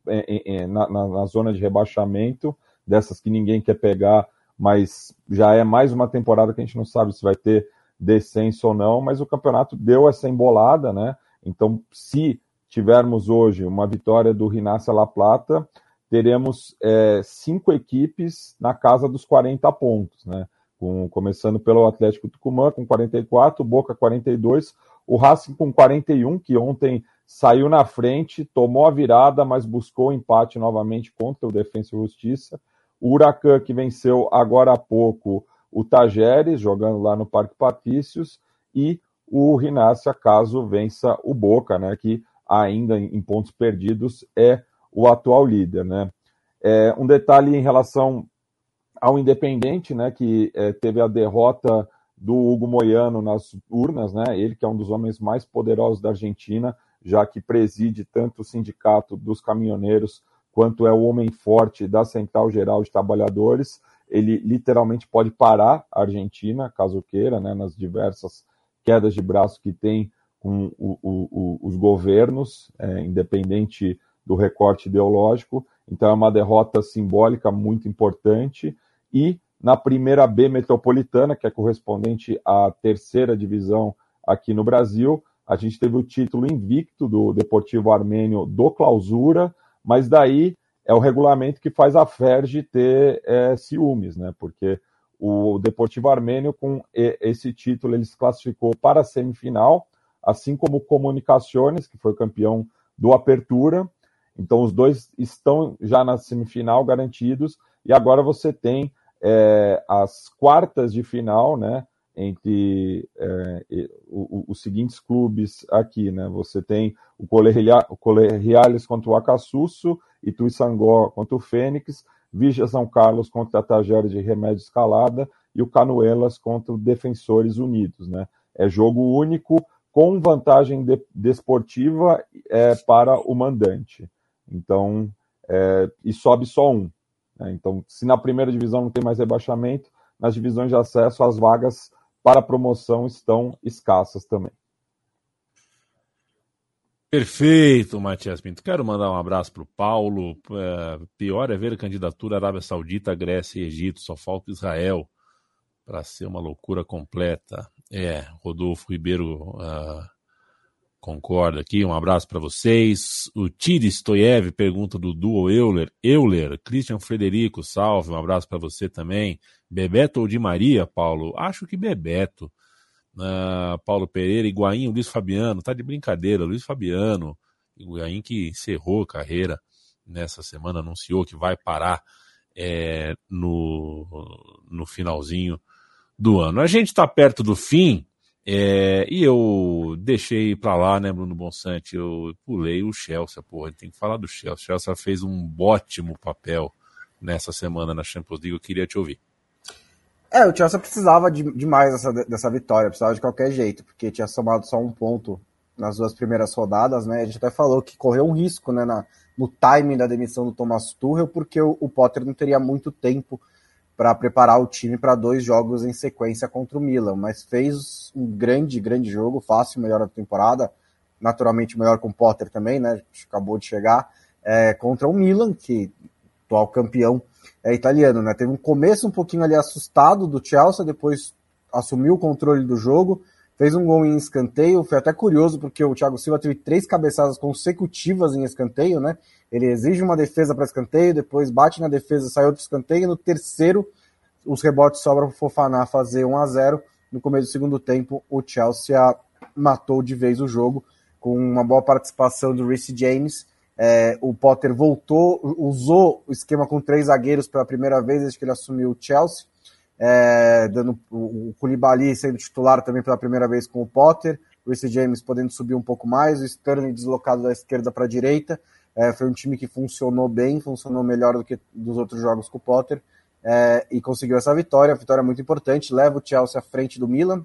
é, na, na, na, zona de rebaixamento, dessas que ninguém quer pegar, mas já é mais uma temporada que a gente não sabe se vai ter descenso ou não, mas o campeonato deu essa embolada, né? Então, se tivermos hoje uma vitória do Rinácia La Plata, teremos é, cinco equipes na casa dos 40 pontos, né? Com, começando pelo Atlético Tucumã com 44, Boca 42, o Racing com 41, que ontem saiu na frente, tomou a virada, mas buscou empate novamente contra o Defensa e Justiça. O Huracan, que venceu agora há pouco o Tajeres, jogando lá no Parque Patrícios, e o Rinácia, caso vença o Boca, né, que ainda em pontos perdidos é o atual líder, né? É, um detalhe em relação ao Independente, né, que é, teve a derrota do Hugo Moiano nas urnas, né? Ele que é um dos homens mais poderosos da Argentina, já que preside tanto o sindicato dos caminhoneiros quanto é o homem forte da Central Geral de Trabalhadores. Ele literalmente pode parar a Argentina, caso queira, né, nas diversas quedas de braço que tem com o, o, o, os governos, é, independente do recorte ideológico. Então é uma derrota simbólica muito importante. E na primeira B metropolitana, que é correspondente à terceira divisão aqui no Brasil, a gente teve o título invicto do Deportivo Armênio do Clausura, mas daí é o regulamento que faz a Ferge ter é, ciúmes, né? Porque o Deportivo Armênio, com esse título, ele se classificou para a semifinal, assim como o Comunicações, que foi campeão do Apertura, então, os dois estão já na semifinal garantidos, e agora você tem é, as quartas de final, né? Entre é, os seguintes clubes aqui, né? Você tem o Colegiales contra o Acassuso, Ituiçangó contra o Fênix, Vigia São Carlos contra a Tajeres de Remédio Escalada e o Canuelas contra o Defensores Unidos, né? É jogo único com vantagem de, desportiva é, para o mandante. Então, é, e sobe só um. Né? Então, se na primeira divisão não tem mais rebaixamento, nas divisões de acesso as vagas para promoção estão escassas também. Perfeito, Matias Pinto. Quero mandar um abraço para o Paulo. É, pior é ver a candidatura Arábia Saudita, Grécia e Egito. Só falta Israel para ser uma loucura completa. É, Rodolfo Ribeiro uh, concorda aqui. Um abraço para vocês. O Tiri Stoyev pergunta do Duo Euler. Euler, Christian Frederico, salve. Um abraço para você também. Bebeto ou Di Maria, Paulo? Acho que Bebeto. Uh, Paulo Pereira, Iguain, Luiz Fabiano. Tá de brincadeira, Luiz Fabiano. Iguain que encerrou a carreira nessa semana, anunciou que vai parar é, no, no finalzinho do ano. A gente está perto do fim é, e eu deixei pra lá, né, Bruno Bonsante? Eu pulei o Chelsea, porra. Tem que falar do Chelsea. O Chelsea fez um ótimo papel nessa semana na Champions League. Eu queria te ouvir. É, o Chelsea precisava de, demais dessa, dessa vitória, precisava de qualquer jeito, porque tinha somado só um ponto nas duas primeiras rodadas, né? A gente até falou que correu um risco, né, na, no timing da demissão do Thomas Tuchel, porque o, o Potter não teria muito tempo para preparar o time para dois jogos em sequência contra o Milan, mas fez um grande, grande jogo, fácil, melhor da temporada, naturalmente melhor com o Potter também, né? Acabou de chegar é, contra o Milan, que atual campeão é italiano, né? Teve um começo um pouquinho ali assustado do Chelsea, depois assumiu o controle do jogo, fez um gol em escanteio, foi até curioso porque o Thiago Silva teve três cabeçadas consecutivas em escanteio, né? Ele exige uma defesa para escanteio, depois bate na defesa, sai outro escanteio, e no terceiro os rebotes sobram para o Fofaná fazer 1 a 0 No começo do segundo tempo, o Chelsea matou de vez o jogo com uma boa participação do Reece James. É, o Potter voltou, usou o esquema com três zagueiros pela primeira vez desde que ele assumiu o Chelsea. É, dando o, Koulibaly sendo titular também pela primeira vez com o Potter, o Reece James podendo subir um pouco mais, o Sterling deslocado da esquerda para a direita. É, foi um time que funcionou bem, funcionou melhor do que dos outros jogos com o Potter é, e conseguiu essa vitória. Vitória muito importante, leva o Chelsea à frente do Milan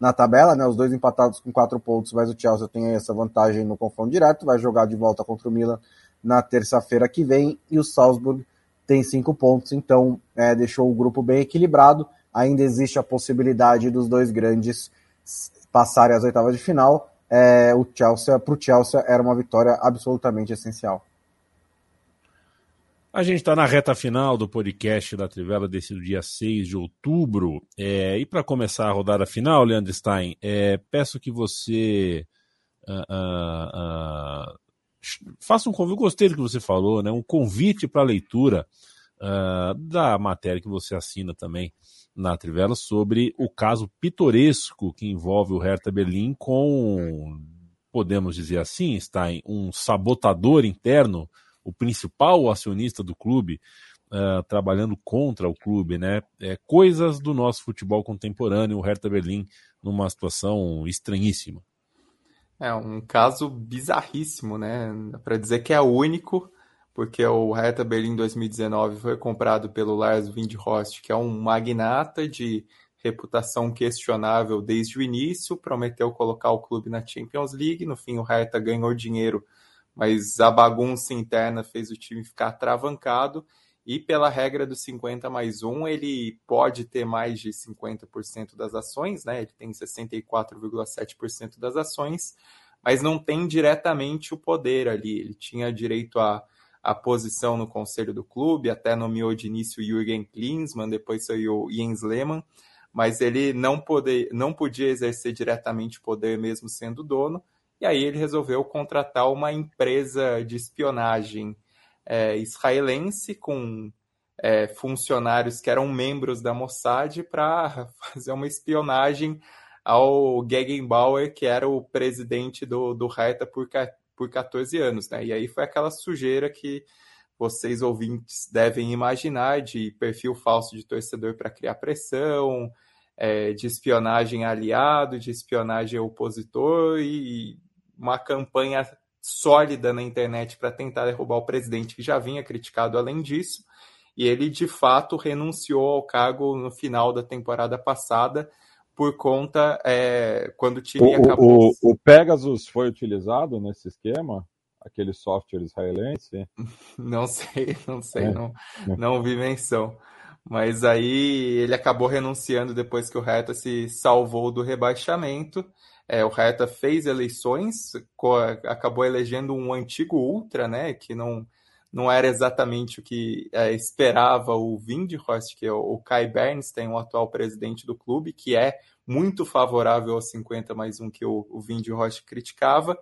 na tabela, né? Os dois empatados com quatro pontos, mas o Chelsea tem essa vantagem no confronto direto, vai jogar de volta contra o Milan na terça-feira que vem e o Salzburg tem cinco pontos, então é, deixou o grupo bem equilibrado. Ainda existe a possibilidade dos dois grandes passarem às oitavas de final. É, o Chelsea, para o Chelsea, era uma vitória absolutamente essencial. A gente está na reta final do podcast da Trivela desse dia 6 de outubro. É, e para começar a rodada final, Leandro Stein, é, peço que você uh, uh, uh, faça um convite, gostei do que você falou, né? Um convite para leitura uh, da matéria que você assina também na Trivela sobre o caso pitoresco que envolve o Hertha Berlim com, podemos dizer assim, está em um sabotador interno, o principal acionista do clube, uh, trabalhando contra o clube, né? É, coisas do nosso futebol contemporâneo, o Hertha Berlim numa situação estranhíssima. É um caso bizarríssimo, né? Para dizer que é único, porque o Hertha Berlim 2019 foi comprado pelo Lars Windhorst, que é um magnata de reputação questionável desde o início, prometeu colocar o clube na Champions League, no fim o Hertha ganhou dinheiro, mas a bagunça interna fez o time ficar travancado, e pela regra do 50 mais 1, ele pode ter mais de 50% das ações, né? Ele tem 64,7% das ações, mas não tem diretamente o poder ali. Ele tinha direito a, a posição no conselho do clube, até nomeou de início o Jürgen Klinsmann, depois saiu o Jens Lehmann, mas ele não, poder, não podia exercer diretamente poder mesmo sendo dono, e aí ele resolveu contratar uma empresa de espionagem é, israelense com é, funcionários que eram membros da Mossad para fazer uma espionagem ao Gegenbauer, que era o presidente do, do Hertha por, por 14 anos. Né? E aí foi aquela sujeira que vocês ouvintes devem imaginar de perfil falso de torcedor para criar pressão, é, de espionagem aliado, de espionagem opositor e uma campanha sólida na internet para tentar derrubar o presidente, que já vinha criticado além disso, e ele de fato renunciou ao cargo no final da temporada passada por conta é, quando o time o, acabou. O, o Pegasus foi utilizado nesse esquema? Aquele software israelense? Não sei, não sei, é. não, não vi menção. Mas aí ele acabou renunciando depois que o Reta se salvou do rebaixamento. É, o Hertha fez eleições, acabou elegendo um antigo ultra, né, que não, não era exatamente o que é, esperava o Windhorst, que é o Kai Bernstein, o atual presidente do clube, que é muito favorável aos 50 mais um que o, o Windhorst criticava.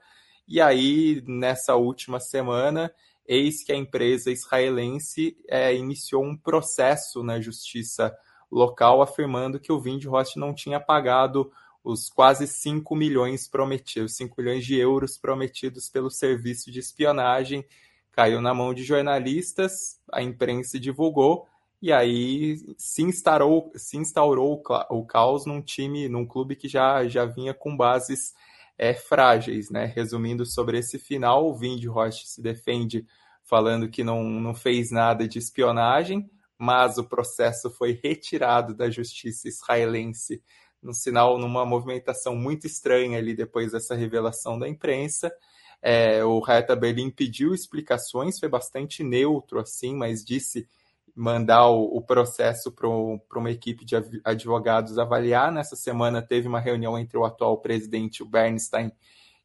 E aí, nessa última semana, eis que a empresa israelense é, iniciou um processo na justiça local afirmando que o Windhorst não tinha pagado os quase 5 milhões prometidos, 5 milhões de euros prometidos pelo serviço de espionagem, caiu na mão de jornalistas, a imprensa divulgou, e aí se instaurou, se instaurou o caos num time, num clube que já, já vinha com bases é, frágeis, né? Resumindo sobre esse final, o Windhorst se defende falando que não, não fez nada de espionagem, mas o processo foi retirado da justiça israelense no sinal, numa movimentação muito estranha ali depois dessa revelação da imprensa. É, o Hertha Berlim pediu explicações, foi bastante neutro assim, mas disse mandar o, o processo para uma equipe de advogados avaliar. Nessa semana teve uma reunião entre o atual presidente, o Bernstein,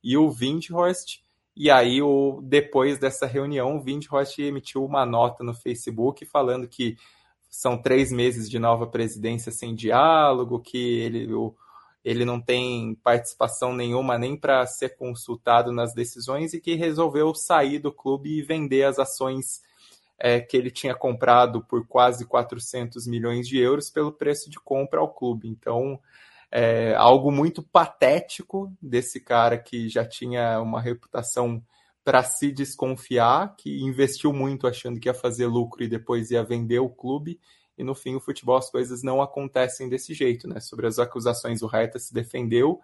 e o Windhorst. E aí, o, depois dessa reunião, o Windhorst emitiu uma nota no Facebook falando que são três meses de nova presidência sem diálogo, que ele, o, ele não tem participação nenhuma nem para ser consultado nas decisões e que resolveu sair do clube e vender as ações é, que ele tinha comprado por quase 400 milhões de euros pelo preço de compra ao clube. Então, é algo muito patético desse cara que já tinha uma reputação para se desconfiar, que investiu muito achando que ia fazer lucro e depois ia vender o clube. E no fim o futebol as coisas não acontecem desse jeito, né? Sobre as acusações o Reta se defendeu,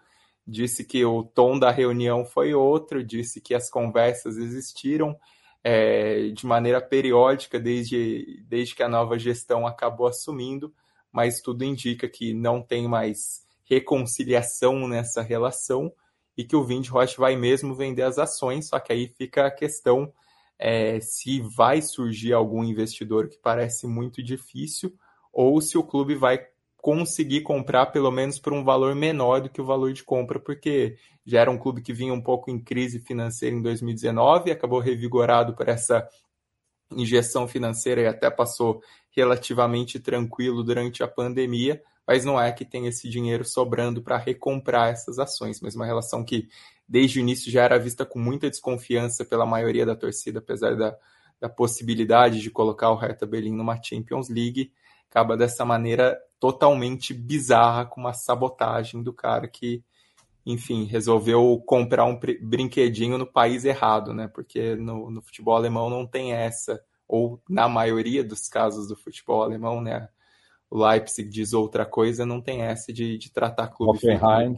disse que o tom da reunião foi outro, disse que as conversas existiram é, de maneira periódica desde, desde que a nova gestão acabou assumindo, mas tudo indica que não tem mais reconciliação nessa relação e que o Windhorst vai mesmo vender as ações, só que aí fica a questão é, se vai surgir algum investidor que parece muito difícil, ou se o clube vai conseguir comprar pelo menos por um valor menor do que o valor de compra, porque já era um clube que vinha um pouco em crise financeira em 2019, acabou revigorado por essa injeção financeira e até passou relativamente tranquilo durante a pandemia, mas não é que tem esse dinheiro sobrando para recomprar essas ações, mas uma relação que desde o início já era vista com muita desconfiança pela maioria da torcida, apesar da, da possibilidade de colocar o Hertha Berlim numa Champions League, acaba dessa maneira totalmente bizarra, com uma sabotagem do cara que, enfim, resolveu comprar um brinquedinho no país errado, né? Porque no, no futebol alemão não tem essa, ou na maioria dos casos do futebol alemão, né? O Leipzig diz outra coisa, não tem essa de, de tratar clube Hoffenheim.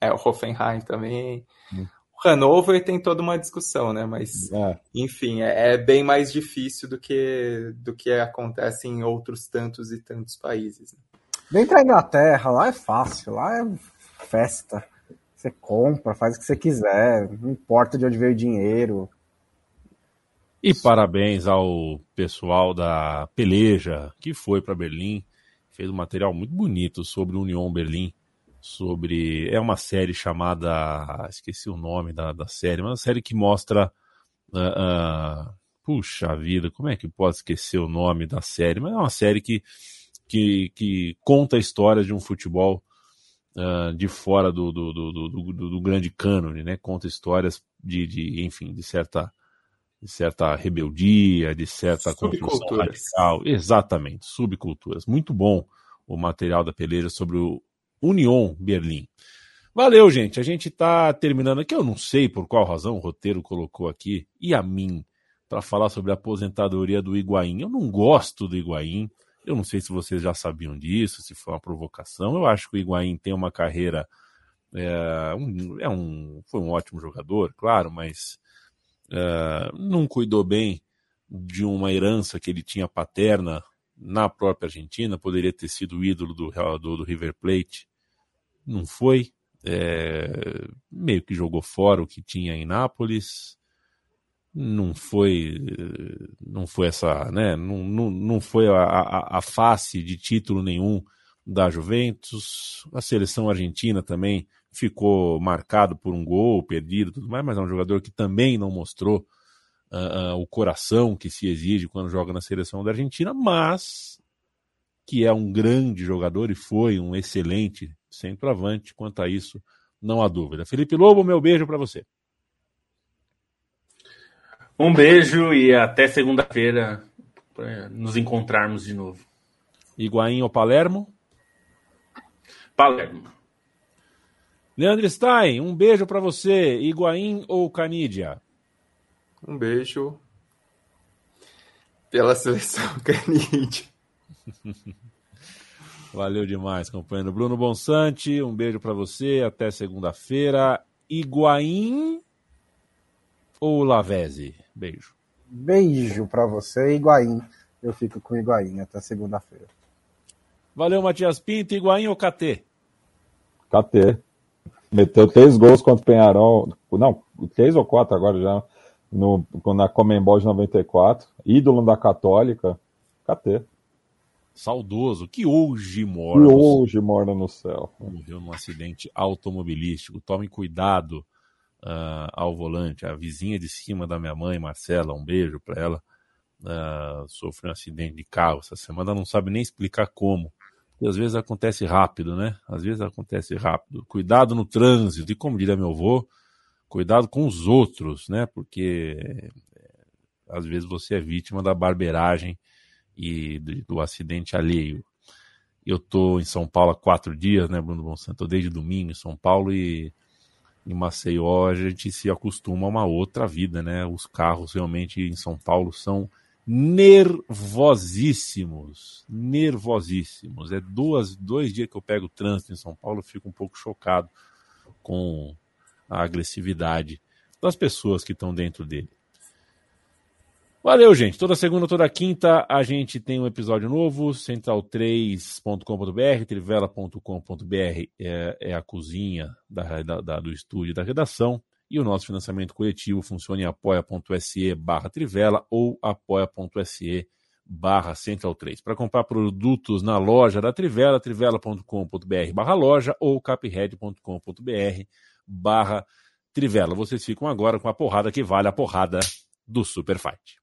É, o Hoffenheim também. Hum. O Hannover tem toda uma discussão, né? Mas, é. enfim, é, é, bem mais difícil do que, do que acontece em outros tantos e tantos países. Né? Vem pra Inglaterra, lá é fácil, lá é festa. Você compra, faz o que você quiser, não importa de onde veio o dinheiro. E parabéns ao pessoal da Peleja, que foi para Berlim, fez um material muito bonito sobre o União Berlim sobre. É uma série chamada. Esqueci o nome da, da série, mas é uma série que mostra. Uh, uh, puxa vida, como é que pode esquecer o nome da série? Mas é uma série que, que, que conta a história de um futebol uh, de fora do, do, do, do, grande cânone, né? Conta histórias de, de, enfim, de certa de certa rebeldia, de certa construção radical. Exatamente, subculturas. Muito bom o material da peleja sobre o Union Berlim. Valeu, gente. A gente está terminando aqui. Eu não sei por qual razão o roteiro colocou aqui e a mim para falar sobre a aposentadoria do Higuaín. Eu não gosto do Higuaín. Eu não sei se vocês já sabiam disso, se foi uma provocação. Eu acho que o Higuaín tem uma carreira. É um, é um, foi um ótimo jogador, claro, mas é, não cuidou bem de uma herança que ele tinha paterna na própria Argentina. Poderia ter sido o ídolo do, do, do River Plate não foi. É, meio que jogou fora o que tinha em Nápoles. Não foi, não foi essa, né? Não, não, não foi a, a, a face de título nenhum da Juventus. A seleção argentina também ficou marcado por um gol perdido, tudo mais, mas é um jogador que também não mostrou uh, uh, o coração que se exige quando joga na seleção da Argentina, mas que é um grande jogador e foi um excelente centroavante. Quanto a isso, não há dúvida. Felipe Lobo, meu beijo para você. Um beijo e até segunda-feira para nos encontrarmos de novo. Iguain ou Palermo? Palermo. Leandro Stein, um beijo para você. Iguain ou Canídia? Um beijo pela seleção Canídia. Valeu demais, companheiro. Bruno Bonsante, um beijo para você. Até segunda-feira. Iguain ou Lavese? Beijo. Beijo para você, Iguain. Eu fico com Iguain até segunda-feira. Valeu, Matias Pinto. Iguain ou KT? KT. Meteu três gols contra o Penharol. Não, três ou quatro agora já. No, na Comembol de 94. Ídolo da Católica. KT saudoso, que hoje mora. Que hoje mora no céu. Morreu num acidente automobilístico. Tome cuidado uh, ao volante. A vizinha de cima da minha mãe, Marcela, um beijo para ela, uh, sofreu um acidente de carro essa semana. Não sabe nem explicar como. E às vezes acontece rápido, né? Às vezes acontece rápido. Cuidado no trânsito. E como diria meu avô, cuidado com os outros, né? Porque eh, às vezes você é vítima da barbeiragem e do, acidente alheio. Eu tô em São Paulo há quatro dias, né, Bruno Monsanto? Desde domingo em São Paulo e em Maceió a gente se acostuma a uma outra vida, né? Os carros realmente em São Paulo são nervosíssimos. Nervosíssimos. É duas, dois dias que eu pego trânsito em São Paulo, fico um pouco chocado com a agressividade das pessoas que estão dentro dele. Valeu, gente. Toda segunda, toda quinta a gente tem um episódio novo. Central3.com.br, trivela.com.br é, é, a cozinha da, da, do estúdio da redação. E o nosso financiamento coletivo funciona em apoia.se barra Trivela ou apoia.se barra Central 3. Para comprar produtos na loja da Trivela, trivela.com.br barra loja ou capred.com.br barra Trivela. Vocês ficam agora com a porrada que vale a porrada do Super Fight.